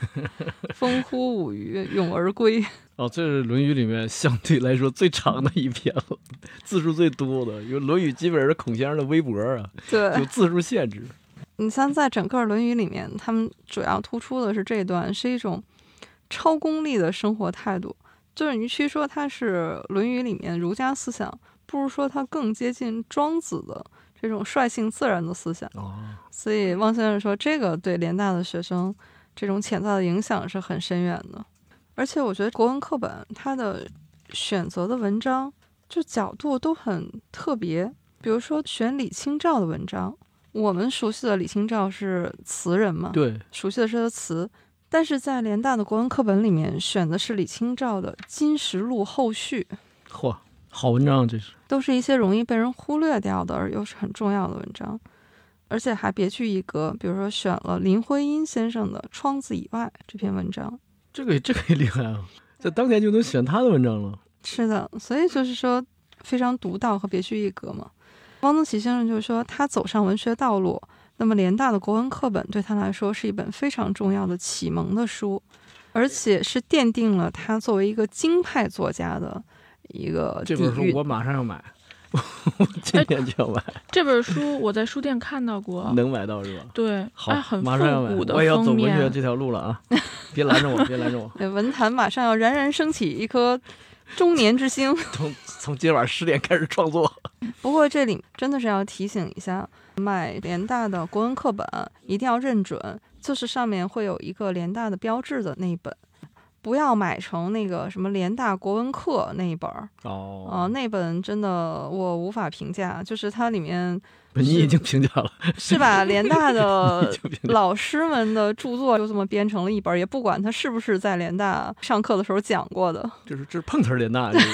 风乎舞鱼，咏而归。哦，这是《论语》里面相对来说最长的一篇了，字数最多的。因为《论语》基本上是孔先生的微博啊，对有字数限制。你像在整个《论语》里面，他们主要突出的是这段是一种超功利的生活态度。就是与其说它是《论语》里面儒家思想，不如说它更接近庄子的这种率性自然的思想。哦，所以汪先生说，这个对联大的学生这种潜在的影响是很深远的。而且我觉得国文课本它的选择的文章就角度都很特别，比如说选李清照的文章，我们熟悉的李清照是词人嘛，对，熟悉的是他的词，但是在联大的国文课本里面选的是李清照的《金石录后序》，嚯，好文章啊，这是。都是一些容易被人忽略掉的，而又是很重要的文章，而且还别具一格。比如说选了林徽因先生的《窗子以外》这篇文章，这个 这个也厉害啊！在当年就能选他的文章了。是的，所以就是说非常独到和别具一格嘛。汪曾祺先生就是说，他走上文学道路，那么联大的国文课本对他来说是一本非常重要的启蒙的书，而且是奠定了他作为一个京派作家的一个这本书我马上要买，我 今年就要买，这本书我在书店看到过，能买到是吧？对，好哎，很马上要买复古，的我也要走封面文学这条路了啊！别拦着我，别拦着我，呃文坛马上要冉冉升起一颗中年之星。从从今晚十点开始创作。不过这里真的是要提醒一下，买联大的国文课本一定要认准，就是上面会有一个联大的标志的那一本，不要买成那个什么联大国文课那一本儿。哦，啊、那本真的我无法评价，就是它里面 你已经评价了，是把联大的老师们的著作就这么编成了一本，也不管他是不是在联大上课的时候讲过的。就是这是碰瓷儿联大，这是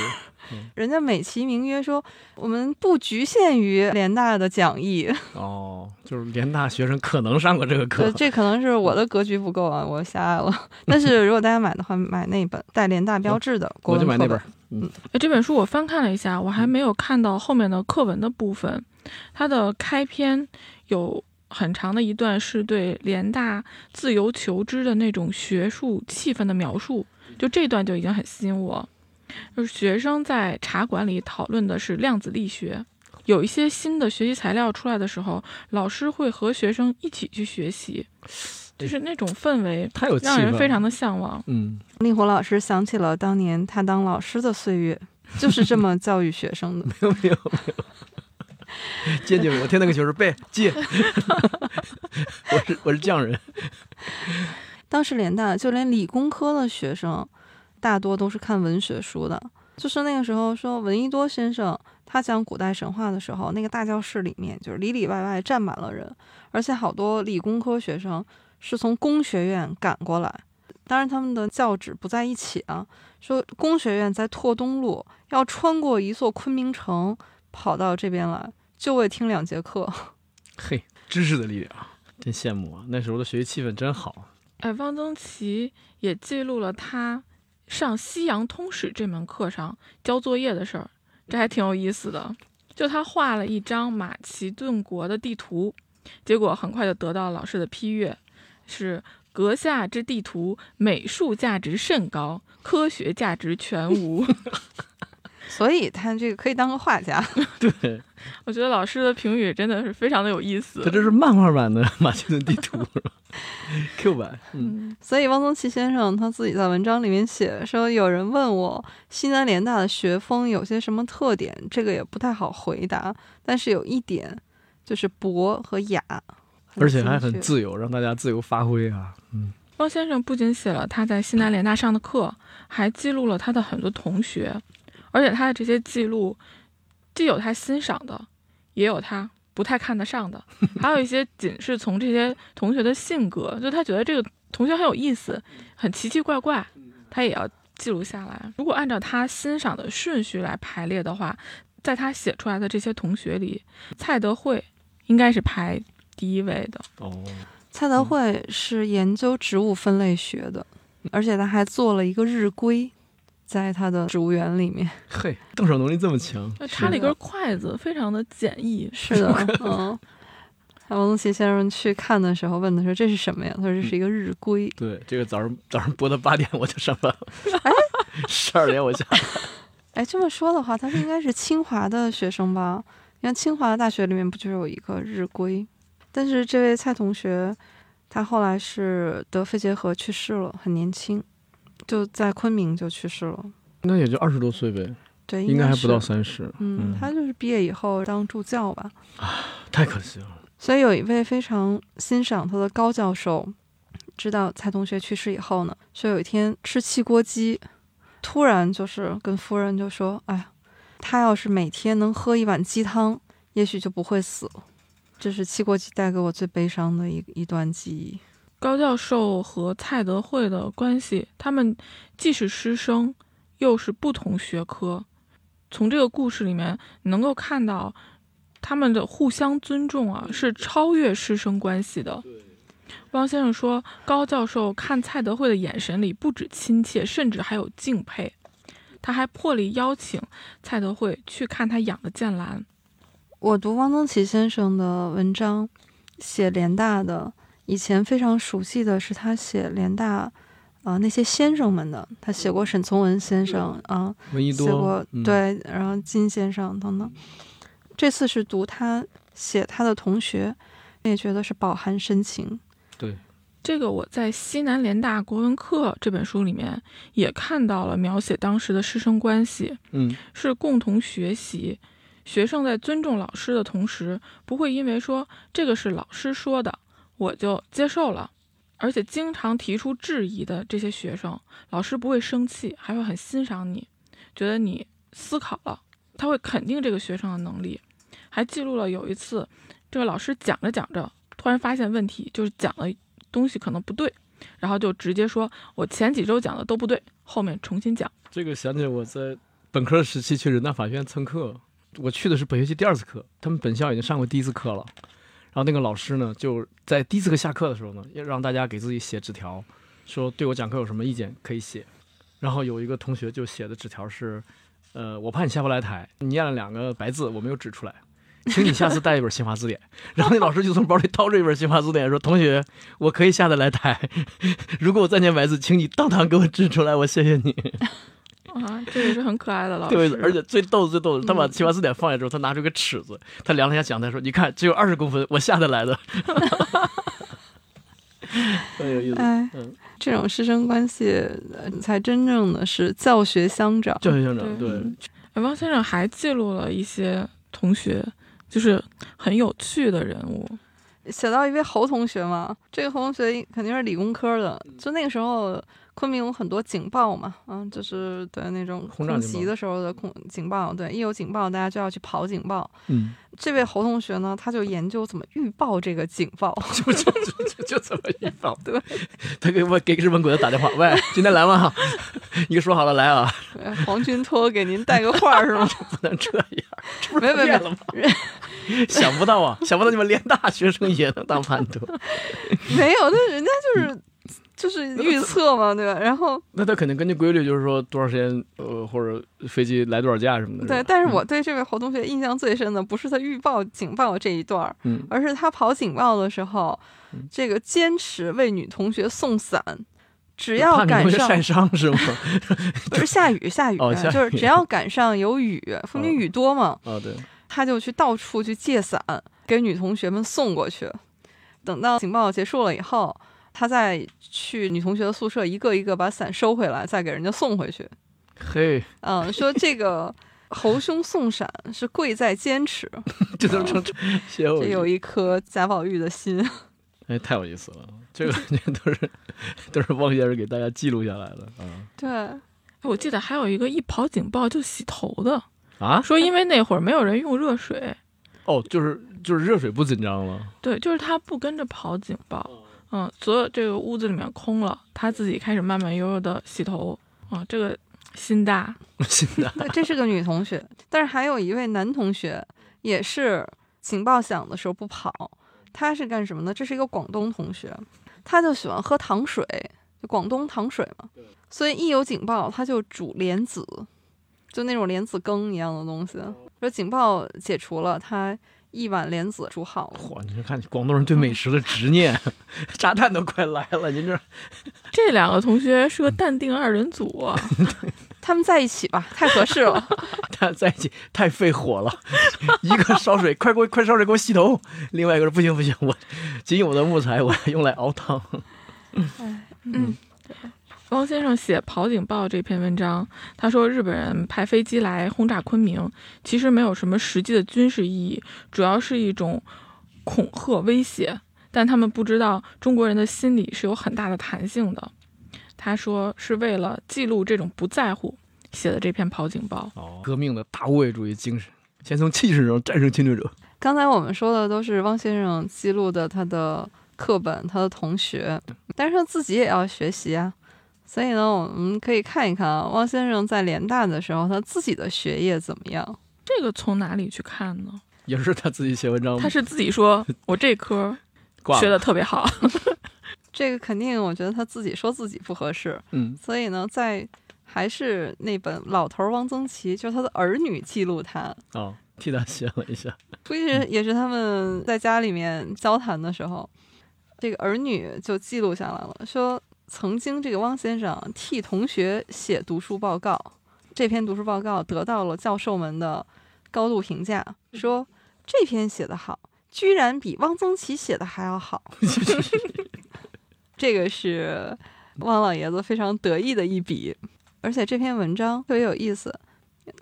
人家美其名曰说，我们不局限于联大的讲义，哦，就是联大学生可能上过这个课，，这可能是我的格局不够啊，我狭隘了。但是如果大家买的话，买那本带联大标志的国我就买那本本儿。。哎，这本书我翻看了一下，我还没有看到后面的课文的部分。它的开篇有很长的一段是对联大自由求知的那种学术气氛的描述，就这段就已经很吸引我。就是学生在茶馆里讨论的是量子力学，有一些新的学习材料出来的时候，老师会和学生一起去学习，就是那种氛围太有气让人，非常的向往。嗯，令狐老师想起了当年他当老师的岁月，就是这么教育学生的。没有没有没有。接进我听那个学生背借，我是我是匠人，当时联大就连理工科的学生，大多都是看文学书的。就是那个时候说，闻一多先生他讲古代神话的时候，那个大教室里面就是里里外外站满了人，而且好多理工科学生是从工学院赶过来。当然，他们的教址不在一起啊。说工学院在拓东路，要穿过一座昆明城，跑到这边来，就为听两节课。嘿，知识的力量，真羡慕啊！那时候的学习气氛真好。哎，汪曾祺也记录了他上《西洋通史》这门课上交作业的事儿，这还挺有意思的。就他画了一张马其顿国的地图，结果很快就得到老师的批阅，是阁下之地图美术价值甚高，科学价值全无。所以他这个可以当个画家。对，我觉得老师的评语真的是非常的有意思他。这是漫画版的马其顿地图，Q 版。嗯，嗯，所以汪曾祺先生他自己在文章里面写说，有人问我西南联大的学风有些什么特点，这个也不太好回答。但是有一点就是博和雅，而且还很自由，让大家自由发挥啊。嗯，汪先生不仅写了他在西南联大上的课，还记录了他的很多同学，而且他的这些记录既有他欣赏的，也有他不太看得上的，还有一些仅是从这些同学的性格，就他觉得这个同学很有意思，很奇奇怪怪，他也要记录下来。如果按照他欣赏的顺序来排列的话，在他写出来的这些同学里，蔡德惠应该是排第一位的。哦，蔡德惠是研究植物分类学的，而且他还做了一个日规，在他的植物园里面。嘿，动手能力这么强，就插了一根筷子，非常的简易。是的，嗯。王宗奇先生去看的时候问他说：“这是什么呀？”他说：“这是一个日规。对，这个早上早上播到八点我就上班了，十二点我下班。哎，这么说的话，他是应该是清华的学生吧？你看清华大学里面不就有一个日晷？但是这位蔡同学，他后来是得肺结核去世了，很年轻，就在昆明就去世了。那也就二十多岁呗，对，应该还不到。三十。嗯，他就是毕业以后当助教吧。啊太可惜了。所以有一位非常欣赏他的高教授，知道蔡同学去世以后呢，说有一天吃汽锅鸡，突然就是跟夫人就说：“哎呀，他要是每天能喝一碗鸡汤，也许就不会死。”这是汽锅鸡带给我最悲伤的一一段记忆。高教授和蔡德惠的关系，他们既是师生，又是不同学科。从这个故事里面，能够看到他们的互相尊重啊，是超越师生关系的。汪先生说，高教授看蔡德惠的眼神里不止亲切，甚至还有敬佩。他还破例邀请蔡德惠去看他养的剑兰。我读汪曾祺先生的文章，写联大的，以前非常熟悉的是他写联大，啊、那些先生们的，他写过沈从文先生啊、闻一多写过，嗯，对，然后金先生等等。这次是读他写他的同学，也觉得是饱含深情。对这个我在《西南联大国文课》这本书里面也看到了描写当时的师生关系，嗯，是共同学习。学生在尊重老师的同时，不会因为说这个是老师说的，我就接受了。而且经常提出质疑的这些学生，老师不会生气，还会很欣赏你，觉得你思考了，他会肯定这个学生的能力。还记录了有一次，这个老师讲着讲着，突然发现问题，就是讲的东西可能不对，然后就直接说我前几周讲的都不对，后面重新讲。这个想起我在本科时期去人大法院蹭课，我去的是本学期第二次课，他们本校已经上过第一次课了。然后那个老师呢，就在第一次课下课的时候呢，要让大家给自己写纸条，说对我讲课有什么意见可以写。然后有一个同学就写的纸条是，呃，我怕你下不来台，你念了两个白字我没有指出来，请你下次带一本新华字典。然后那老师就从包里掏出一本新华字典，说：“同学，我可以下得来台，如果我再念白字，请你当堂给我指出来，我谢谢你。”啊，这也是很可爱的老师。对，而且最逗的最逗的，他把新华字典放下之后，他拿出个尺子，他量了一下讲台说：“你看，只有二十公分，我下得来的。”很有意思。哎嗯，这种师生关系呃才真正的是教学相长。教学相长对对，哎汪先生还记录了一些同学，就是很有趣的人物。写到一位侯同学嘛，这个侯同学肯定是理工科的，就那个时候昆明有很多警报嘛，嗯，就是对那种空袭的时候的空警报，对，一有警报大家就要去跑警报。嗯，这位侯同学呢，他就研究怎么预报这个警报。就就就就就这么预报。对，他给我给日本鬼子打电话，喂，今天来吗？你说好了来啊，呃黄军托给您带个话是吗？不能这样，这不是没没没变了吗？想不到啊，想不到你们连大学生也能当叛徒。没有，那人家就是就是预测嘛，对吧？然后那他肯定根据规律，就是说多长时间，呃，或者飞机来多少架什么的。对，但是我对这位侯同学印象最深的不是他预报警报这一段儿，嗯，而是他跑警报的时候嗯，这个坚持为女同学送伞，只要赶上晒上伤是吗？不是下雨下雨，哦下雨就是只要赶上有雨，风景雨多嘛，啊，对，他就去到处去借伞给女同学们送过去。等到警报结束了以后，他再去女同学的宿舍一个一个把伞收回来，再给人家送回去。嘿，嗯，说这个 侯兄送伞是贵在坚持，这都成 这有一颗贾宝玉的心。哎，太有意思了，这个这都是都是汪先生给大家记录下来的啊对，我记得还有一个一跑警报就洗头的，啊说因为那会儿没有人用热水，哦，就是就是热水不紧张了，对，就是他不跟着跑警报，嗯，所有这个屋子里面空了，他自己开始慢慢悠悠的洗头，啊，这个心大，现在对，这是个女同学，但是还有一位男同学也是警报响的时候不跑，他是干什么呢？这是一个广东同学，他就喜欢喝糖水，就广东糖水嘛，所以一有警报他就煮莲子，就那种莲子羹一样的东西。说警报解除了，他一碗莲子煮好了。嚯，你看广东人对美食的执念，炸弹都快来了，您这 这两个同学是个淡定二人组啊，他们在一起吧，太合适了。他在一起太费火了，一个烧水，快给我快烧水给我洗头，另外一个说不行不行，我仅有的木材我要用来熬汤。嗯。汪先生写跑警报这篇文章，他说日本人派飞机来轰炸昆明，其实没有什么实际的军事意义，主要是一种恐吓威胁。但他们不知道中国人的心理是有很大的弹性的。他说是为了记录这种不在乎写的这篇跑警报。哦，革命的大无畏主义精神，先从气势上战胜侵略者。刚才我们说的都是汪先生记录的他的课本、他的同学，但是他自己也要学习啊。所以呢，我们可以看一看啊，汪先生在联大的时候，他自己的学业怎么样？这个从哪里去看呢？也是他自己写文章吗他？是自己说我这科 学的特别好。这个肯定，我觉得他自己说自己不合适，嗯所以呢，在还是那本老头儿汪曾祺，就是他的儿女记录他，哦，替他写了一下，估计是也是他们在家里面交谈的时候，这个儿女就记录下来了，说曾经这个汪先生替同学写读书报告，这篇读书报告得到了教授们的高度评价，说这篇写得好，居然比汪曾祺写的还要好。这个是汪老爷子非常得意的一笔，而且这篇文章特别有意思。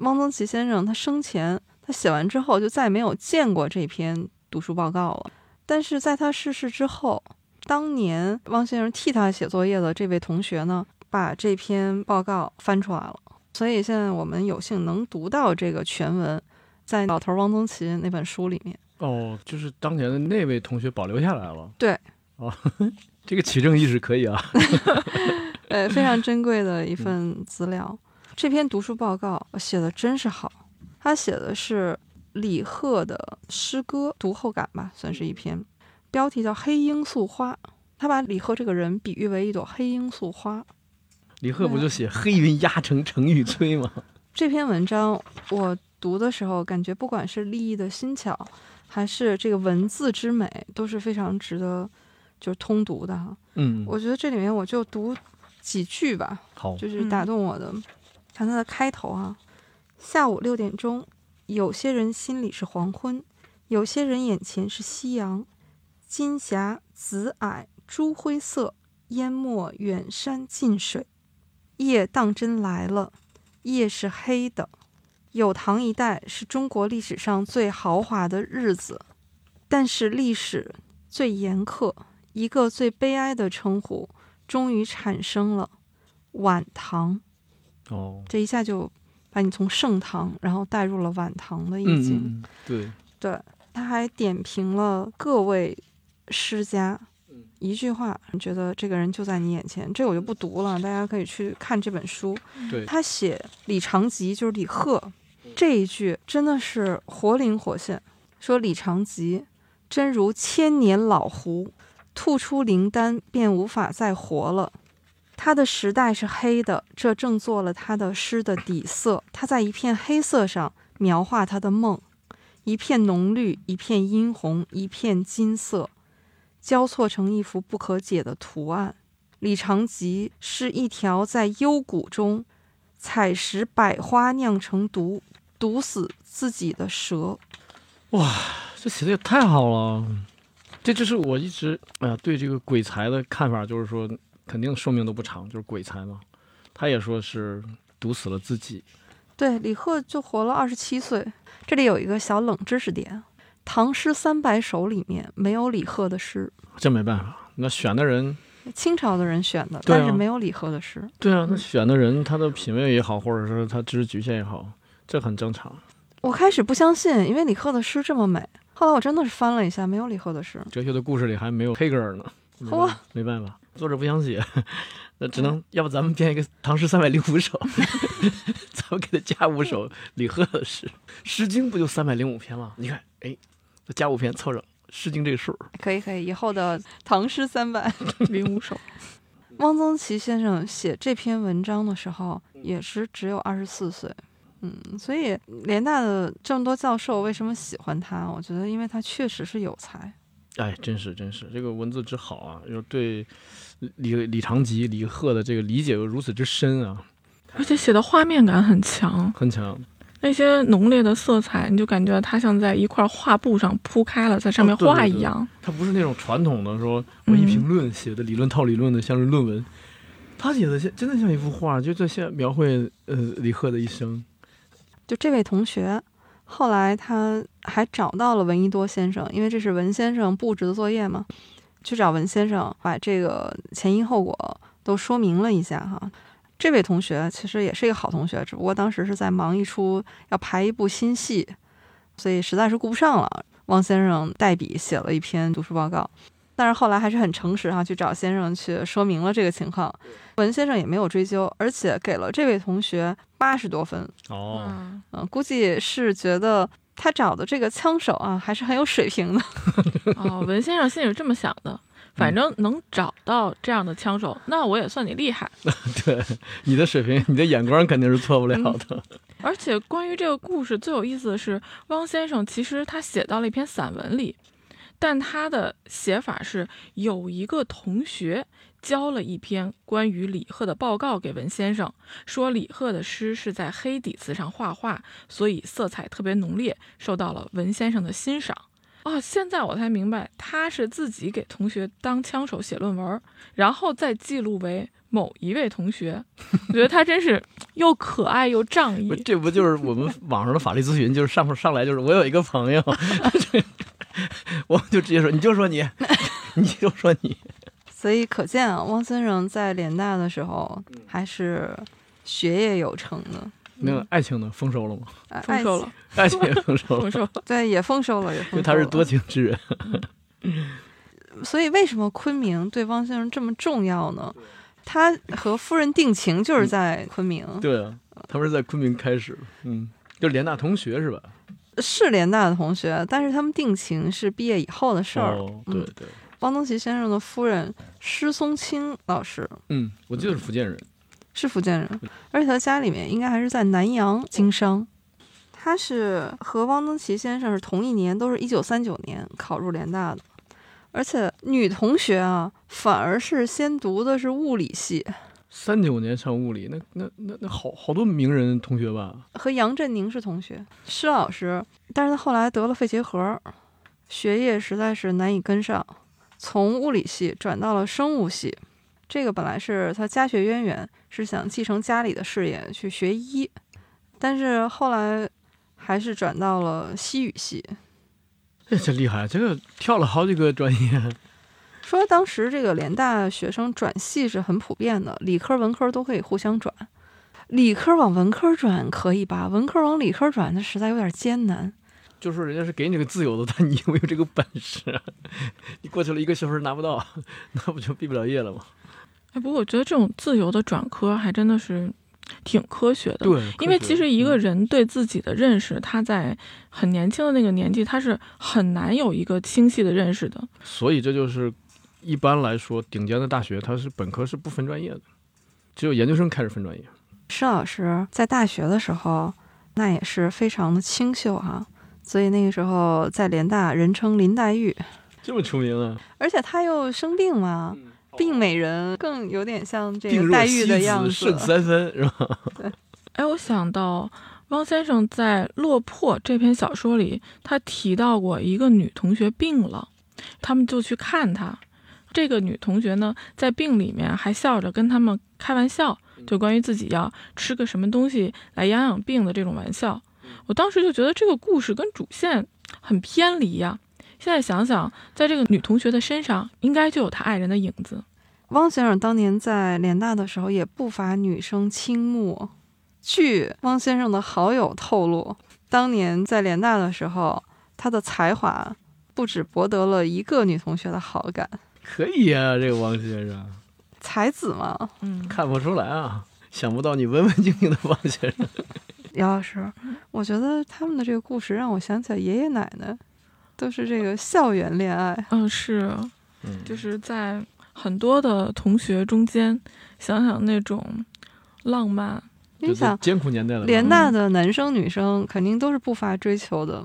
汪曾祺先生他生前他写完之后就再也没有见过这篇读书报告了，但是在他逝世之后，当年汪先生替他写作业的这位同学呢，把这篇报告翻出来了，所以现在我们有幸能读到这个全文，在老头汪曾祺那本书里面。哦，就是当年的那位同学保留下来了。对，哦，这个取证意识可以啊。呃，非常珍贵的一份资料。这篇读书报告写的真是好，他写的是李贺的诗歌读后感吧，算是一篇，标题叫《黑罂粟花》。他把李贺这个人比喻为一朵黑罂粟花。李贺不就写“黑云压城城欲摧”吗？这篇文章我读的时候，感觉不管是立意的新巧，还是这个文字之美，都是非常值得就是通读的哈。嗯，我觉得这里面我就读几句吧，好，就是打动我的。看它的开头啊，下午六点钟，有些人心里是黄昏，有些人眼前是夕阳，金霞、紫霭、朱灰色，淹没远山近水。夜当真来了，夜是黑的。有唐一代是中国历史上最豪华的日子，但是历史最严苛，一个最悲哀的称呼终于产生了。晚唐，哦，这一下就把你从盛唐，然后带入了晚唐的意嗯境。对，对，他还点评了各位诗家，一句话，你觉得这个人就在你眼前。这我就不读了，大家可以去看这本书。对，他写李长吉，就是李贺，这一句真的是活灵活现，说李长吉真如千年老狐，吐出灵丹便无法再活了。他的时代是黑的，这正做了他的诗的底色。他在一片黑色上描画他的梦，一片浓绿，一片殷红，一片金色，交错成一幅不可解的图案。李长吉是一条在幽谷中采食百花酿成毒，毒死自己的蛇。哇这写的也太好了。这就是我一直哎呀对这个鬼才的看法，就是说肯定寿命都不长，就是鬼才嘛。他也说是毒死了自己。对，李贺就活了二十七岁。这里有一个小冷知识点：《唐诗三百首》里面没有李贺的诗，这没办法，那选的人，清朝的人选的，啊但是没有李贺的诗。对啊，那选的人他的品味也好，或者说他知识局限也好，这很正常。我开始不相信，因为李贺的诗这么美。后来我真的是翻了一下，没有李贺的诗。哲学的故事里还没有黑格尔呢，没办嚯法，没办法，作者不想写，那只能要不咱们编一个《唐诗三百零五首》，咱们给他加五首李贺的诗，《诗经》不就三百零五篇吗？你看，哎，再加五篇凑整《诗经》这个数，可以可以，以后的唐诗三百。零五首，汪曾祺先生写这篇文章的时候，也是只有二十四岁。嗯，所以联大的这么多教授为什么喜欢他？我觉得，因为他确实是有才。哎，真是真是，这个文字之好啊，就是对李李长吉、李贺的这个理解又如此之深啊，而且写的画面感很强，很强。那些浓烈的色彩，你就感觉它像在一块画布上铺开了，在上面哦对对对画一样。他不是那种传统的说文艺评论写的理论套理论的像是论文，他写的像真的像一幅画，就在现描绘呃李贺的一生。就这位同学，后来他还找到了闻一多先生，因为这是文先生布置的作业嘛，去找文先生，把这个前因后果都说明了一下哈。这位同学其实也是一个好同学，只不过当时是在忙一出要排一部新戏，所以实在是顾不上了。汪先生代笔写了一篇读书报告，但是后来还是很诚实哈，去找先生去说明了这个情况。文先生也没有追究，而且给了这位同学八十多分。哦，嗯，嗯，估计是觉得他找的这个枪手啊，还是很有水平的。哦，文先生心里是这么想的，反正能找到这样的枪手，那我也算你厉害。对，你的水平，你的眼光肯定是错不了的。而且关于这个故事最有意思的是，汪先生其实他写到了一篇散文里，但他的写法是有一个同学交了一篇关于李贺的报告给文先生，说李贺的诗是在黑底子上画画，所以色彩特别浓烈，受到了文先生的欣赏。啊，现在我才明白，他是自己给同学当枪手写论文，然后再记录为某一位同学。我觉得他真是又可爱又仗义。这不就是我们 网上的法律咨询？就是上上来就是我有一个朋友，我就直接说，你就说你，你就说你。所以可见啊，汪先生在联大的时候还是学业有成的。那个爱情呢？丰收了吗？丰收了，爱情也丰收了。丰收，对，也丰收了，也丰收了。他是多情之人。所以，为什么昆明对汪先生这么重要呢？他和夫人定情就是在昆明。对啊，他们是在昆明开始。嗯，就联大同学是吧？是联大的同学，但是他们定情是毕业以后的事儿。哦，对对。汪曾祺先生的夫人施松青老师。嗯，我记得是福建人。是福建人，而且他家里面应该还是在南阳经商。他是和汪曾祺先生是同一年，都是一九三九年考入联大的。而且女同学啊，反而是先读的是物理系。三九年上物理，那那那那好好多名人同学吧？和杨振宁是同学，施老师。但是他后来得了肺结核，学业实在是难以跟上，从物理系转到了生物系。这个本来是他家学渊源，是想继承家里的事业去学医，但是后来还是转到了西语系。这真厉害，这个跳了好几个专业。说当时这个联大学生转系是很普遍的，理科文科都可以互相转，理科往文科转可以吧？文科往理科转，那实在有点艰难。就是人家是给你个自由的，但你有没有这个本事？你过去了一个学分拿不到，那不就毕不了业了吗？哎，不过我觉得这种自由的转科还真的是挺科学的。对，因为其实一个人对自己的认识，他在很年轻的那个年纪，他是很难有一个清晰的认识的。所以这就是一般来说，顶尖的大学它是本科是不分专业的，只有研究生开始分专业。施老师在大学的时候，那也是非常的清秀哈，所以那个时候在联大人称林黛玉，这么出名啊！而且她又生病嘛。病美人更有点像这个黛玉的样子，胜三分是吧？对。哎，我想到汪先生在《落魄》这篇小说里，他提到过一个女同学病了，他们就去看她。这个女同学呢，在病里面还笑着跟他们开玩笑，就关于自己要吃个什么东西来养养病的这种玩笑。我当时就觉得这个故事跟主线很偏离呀。现在想想，在这个女同学的身上，应该就有她爱人的影子。汪先生当年在联大的时候，也不乏女生倾慕。据汪先生的好友透露，当年在联大的时候，他的才华不止博得了一个女同学的好感。可以呀，这个汪先生，才子嘛，嗯，看不出来啊。想不到你文文静静的汪先生。姚老师，我觉得他们的这个故事让我想起来爷爷奶奶。都是这个校园恋爱，嗯，是，就是在很多的同学中间，想想那种浪漫。你想，艰苦年代了，联大的男生女生肯定都是不乏追求的。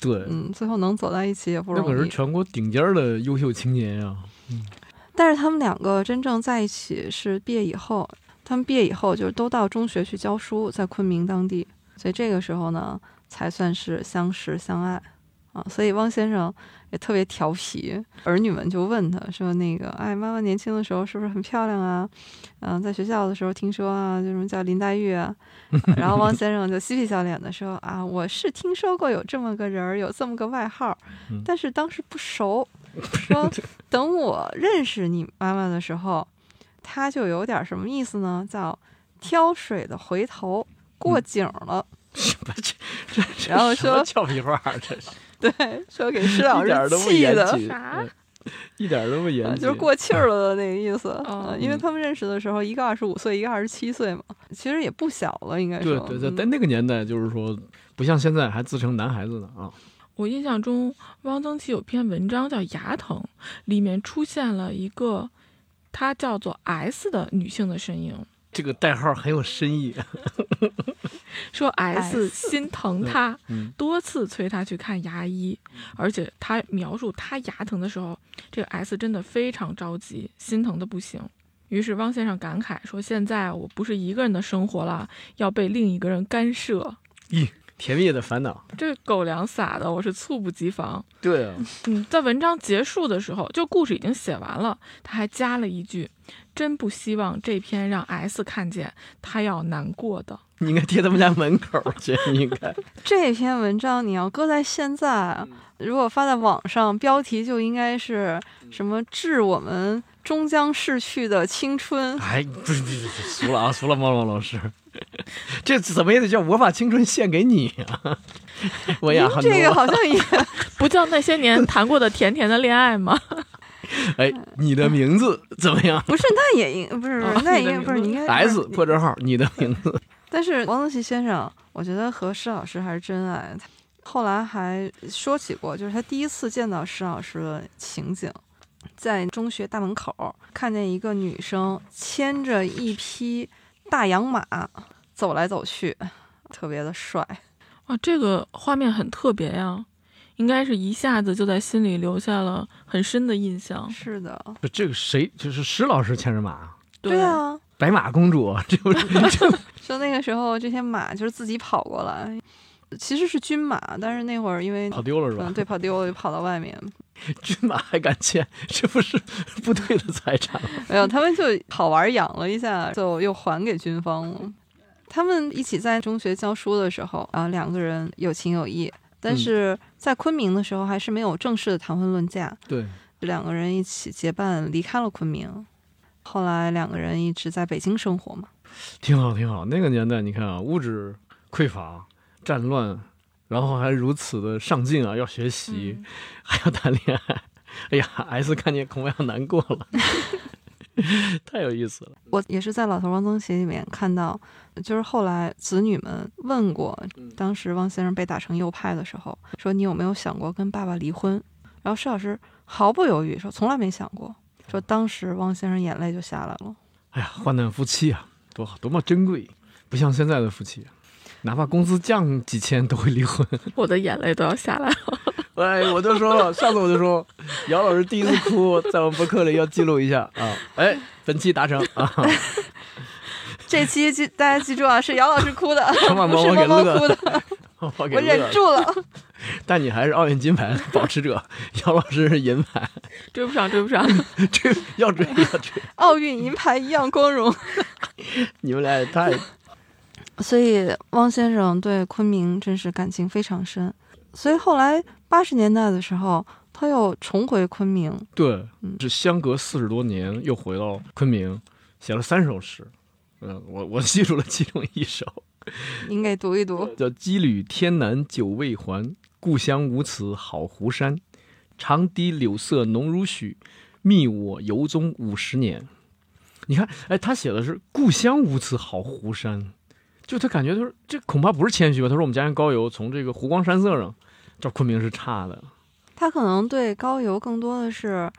对，嗯，最后能走在一起也不容易。那可是全国顶尖的优秀青年呀。嗯，但是他们两个真正在一起是毕业以后，他们毕业以后就是都到中学去教书，在昆明当地，所以这个时候呢，才算是相识相爱。啊，所以汪先生也特别调皮，儿女们就问他说：“那个，哎，妈妈年轻的时候是不是很漂亮啊？嗯，在学校的时候听说啊，就什么叫林黛玉啊。”然后汪先生就嬉皮笑脸的说：“啊，我是听说过有这么个人儿，有这么个外号，但是当时不熟。说等我认识你妈妈的时候，他就有点什么意思呢？叫挑水的回头过井了。这这然后说俏皮话，这是。”对，说给施老师气的啥？一点都不严谨，就是过气儿了的那个意思。哦嗯因为他们认识的时候，一个二十五岁，一个二十七岁嘛，其实也不小了，应该说。对对对，嗯在那个年代，就是说不像现在还自称男孩子呢啊。我印象中，汪曾祺有篇文章叫《牙疼》，里面出现了一个她叫做 S 的女性的身影，这个代号很有深意，说 S 心疼她，嗯，多次催她去看牙医，而且她描述她牙疼的时候，这个 S 真的非常着急，心疼的不行。于是汪先生感慨说：“现在我不是一个人的生活了，要被另一个人干涉。咦，甜蜜的烦恼，”这狗粮撒的，我是猝不及防。对啊，嗯，在文章结束的时候，就故事已经写完了，他还加了一句：“真不希望这篇让 S 看见，他要难过的。你应该贴他们家门口去，你应该。这篇文章你要搁在现在，如果发在网上，标题就应该是什么“致我们终将逝去的青春哎，不是不是俗了啊，俗了，猫猫老师，这怎么也得叫我把青春献给你啊！我”，呀，很这个好像也 不叫那些年谈过的甜甜的恋爱吗？哎，你的名字怎么样不是，那也应不是不哦是，那也应不是你应该？S 破折号，你的名字。但是王东奇先生，我觉得和施老师还是真爱。他后来还说起过，就是他第一次见到施老师的情景，在中学大门口看见一个女生牵着一匹大洋马走来走去，特别的帅。哇，这个画面很特别呀，应该是一下子就在心里留下了很深的印象。是的，不这个谁就是石老师牵着马，对啊，白马公主，这不是？这 说那个时候这些马就是自己跑过来，其实是军马，但是那会儿因为跑丢了是吧嗯，？对，跑丢了就跑到外面，军马还敢牵，这不是部队的财产吗？没有，他们就好玩养了一下，就又还给军方了。他们一起在中学教书的时候啊，两个人有情有义，但嗯是在昆明的时候还是没有正式的谈婚论嫁，对，两个人一起结伴离开了昆明。后来两个人一直在北京生活嘛。挺好挺好。那个年代你看啊，物质匮乏，战乱，然后还如此的上进啊，要学习，还要谈恋爱。哎呀，S 看见恐怕要难过了，太有意思了。我也是在《老头汪曾祺》里面看到，就是后来子女们问过，当时汪先生被打成右派的时候，说你有没有想过跟爸爸离婚？然后施老师毫不犹豫说从来没想过，说当时汪先生眼泪就下来了。哎呀，患难夫妻啊，多好，多么珍贵，不像现在的夫妻，哪怕工资降几千都会离婚。我的眼泪都要下来了。哎，我就说了，上次我就说，姚老师第一次哭，在我们博客里要记录一下啊。哎，本期达成啊，这期记大家记住啊，是姚老师哭的，把不是猫给乐猫猫哭的，我忍。住了。但你还是奥运金牌保持者，姚老师是银牌，追不上，追不上。追要追要追，奥运银牌一样光荣。你们俩也太所以汪先生对昆明真是感情非常深。所以后来八十年代的时候，他又重回昆明。对嗯，是相隔四十多年又回到昆明，写了三首诗。嗯，我我记住了其中一首，您给读一读。叫“羁旅天南久未还，故乡无此好湖山。长堤柳色浓如许，觅我游踪五十年。”你看，哎，他写的是“故乡无此好湖山”，就他感觉他说这恐怕不是谦虚吧？他说我们家乡高邮从这个湖光山色上，这昆明是差的。他可能对高邮更多的是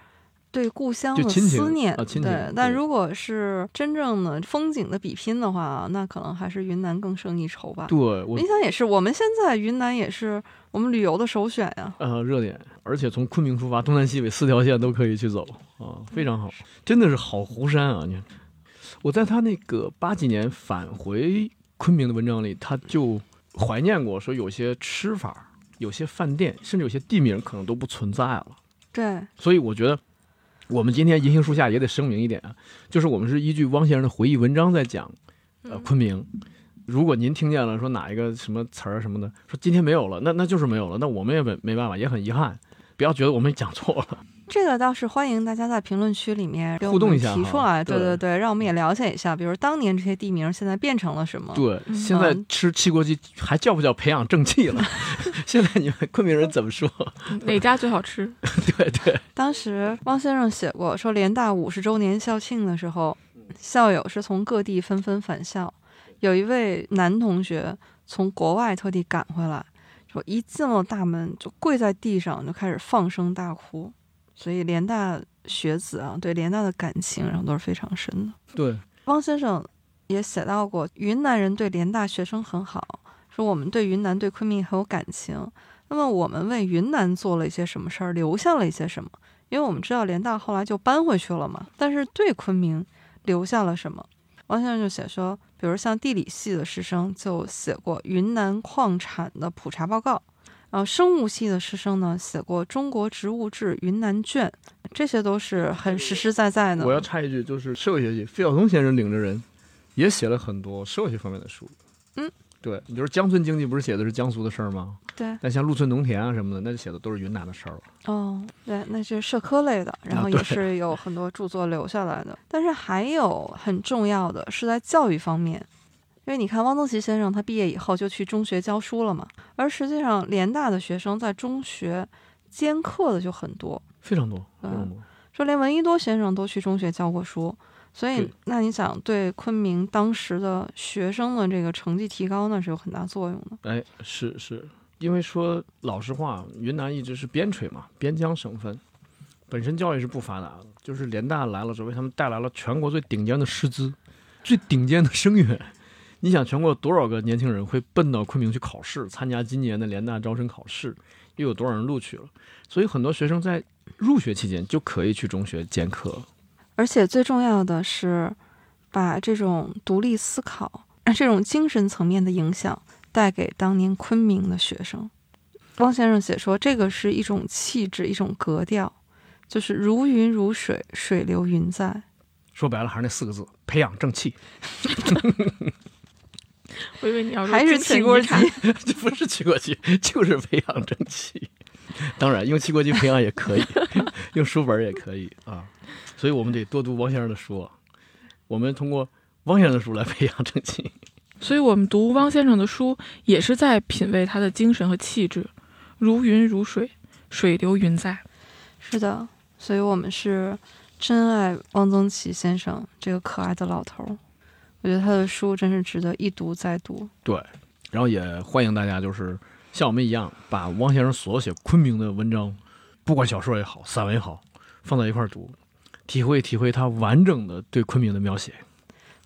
对故乡的思念，啊亲情对。但如果是真正的风景的比拼的话，那可能还是云南更胜一筹吧。对我你想也是，我们现在云南也是我们旅游的首选呀。呃，热点，而且从昆明出发，东南西北四条线都可以去走啊，非常好，真的是好湖山啊！你看，我在他那个八几年返回昆明的文章里，他就怀念过，说有些吃法、有些饭店，甚至有些地名可能都不存在了。对，所以我觉得，我们今天银杏树下也得声明一点啊，就是我们是依据汪先生的回忆文章在讲，呃，嗯昆明。如果您听见了说哪一个什么词儿什么的，说今天没有了，那那就是没有了，那我们也没没办法，也很遗憾。不要觉得我们讲错了。这个倒是欢迎大家在评论区里面互动一下提出来，对对对对，让我们也了解一下，比如当年这些地名现在变成了什么？对，嗯现在吃七国鸡还叫不叫培养正气了？现在你们昆明人怎么说？哪家最好吃？对对，当时汪先生写过，说联大五十周年校庆的时候，校友是从各地纷纷返校，有一位男同学从国外特地赶回来，说一进了大门就跪在地上就开始放声大哭，所以联大学子啊对联大的感情然后都是非常深的。对，汪先生也写到过，云南人对联大学生很好，说我们对云南、对昆明很有感情。那么我们为云南做了一些什么事儿，留下了一些什么？因为我们知道联大后来就搬回去了嘛，但是对昆明留下了什么？汪先生就写说，比如像地理系的师生就写过云南矿产的普查报告，然后生物系的师生呢写过《中国植物志云南卷》，这些都是很实实在在的。我要插一句，就是社会学系费孝通先生领着人也写了很多社会学方面的书。嗯，对，你就是江村经济不是写的是江苏的事儿吗？对，那像陆村农田啊什么的，那就写的都是云南的事儿了。哦，对，那是社科类的，然后也是有很多著作留下来的。但是还有很重要的是在教育方面，因为你看汪曾祺先生他毕业以后就去中学教书了嘛，而实际上联大的学生在中学兼课的就很多，非常多，非嗯常多。说连闻一多先生都去中学教过书。所以，那你想，对昆明当时的学生的这个成绩提高，那是有很大作用的。哎，是是，因为说老实话，云南一直是边陲嘛，边疆省份，本身教育是不发达的，就是联大来了之后，为他们带来了全国最顶尖的师资，最顶尖的生源。你想，全国有多少个年轻人会奔到昆明去考试，参加今年的联大招生考试？又有多少人录取了？所以很多学生在入学期间就可以去中学兼课。而且最重要的是，把这种独立思考、这种精神层面的影响带给当年昆明的学生。汪先生写说，这个是一种气质，一种格调，就是如云如水，水流云在。说白了还是那四个字：培养正气。我以为你要说还是汽锅鸡，这不是汽锅鸡，就是培养正气。当然，用汽锅鸡培养也可以，用书本也可以啊。所以我们得多读汪先生的书啊。我们通过汪先生的书来培养正气。所以我们读汪先生的书，也是在品味他的精神和气质，如云如水，水流云在。是的，所以我们是真爱汪曾祺先生这个可爱的老头儿。我觉得他的书真是值得一读再读。对，然后也欢迎大家就是像我们一样，把汪先生所写昆明的文章，不管小说也好，散文也好，放在一块儿读，体会体会他完整的对昆明的描写。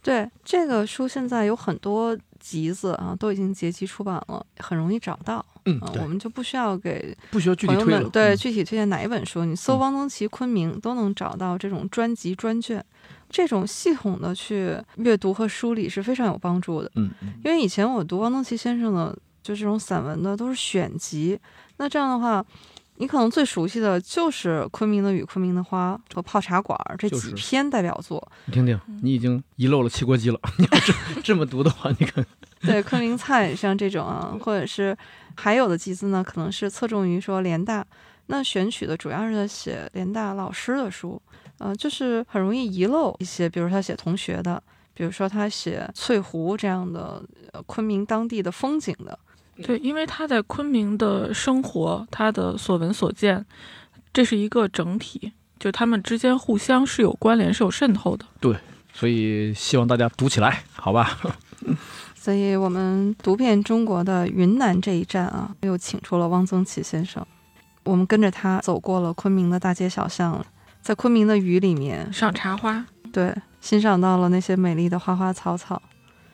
对这个书，现在有很多集子啊，都已经结集出版了，很容易找到。嗯，啊，我，们就不需要给不需要具体推对嗯具体推荐哪一本书，你搜嗯汪曾祺昆明都能找到这种专辑专卷，这种系统的去阅读和梳理是非常有帮助的。嗯嗯，因为以前我读汪曾祺先生的就这种散文的都是选集，那这样的话，你可能最熟悉的就是《昆明的雨》《昆明的花》和《泡茶馆》这几篇代表作。你听听，你已经遗漏了汽锅鸡了。你要这这么读的话，你看，对，昆明菜像这种啊，或者是还有的集子呢，可能是侧重于说联大，那选取的主要是在写联大老师的书，呃，就是很容易遗漏一些，比如他写同学的，比如说他写翠湖这样的、呃、昆明当地的风景的，对，因为他在昆明的生活，他的所闻所见，这是一个整体，就他们之间互相是有关联、是有渗透的。对所以希望大家读起来，好吧？所以我们读遍中国的云南这一站啊，又请出了汪曾祺先生，我们跟着他走过了昆明的大街小巷，在昆明的雨里面，赏茶花，对，欣赏到了那些美丽的花花草草。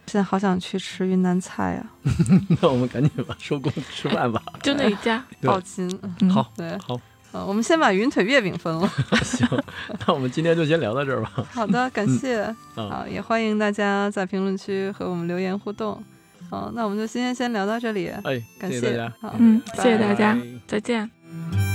现在好想去吃云南菜啊，那我们赶紧吧，收工吃饭吧。就那一家。对抱金。嗯好，对，好，呃，我们先把云腿月饼分了。行，那我们今天就先聊到这儿吧。好的，感谢。啊，好，也欢迎大家在评论区和我们留言互动。好，那我们就今天先聊到这里，哎，感谢谢大家。好，嗯，谢谢大家，再见。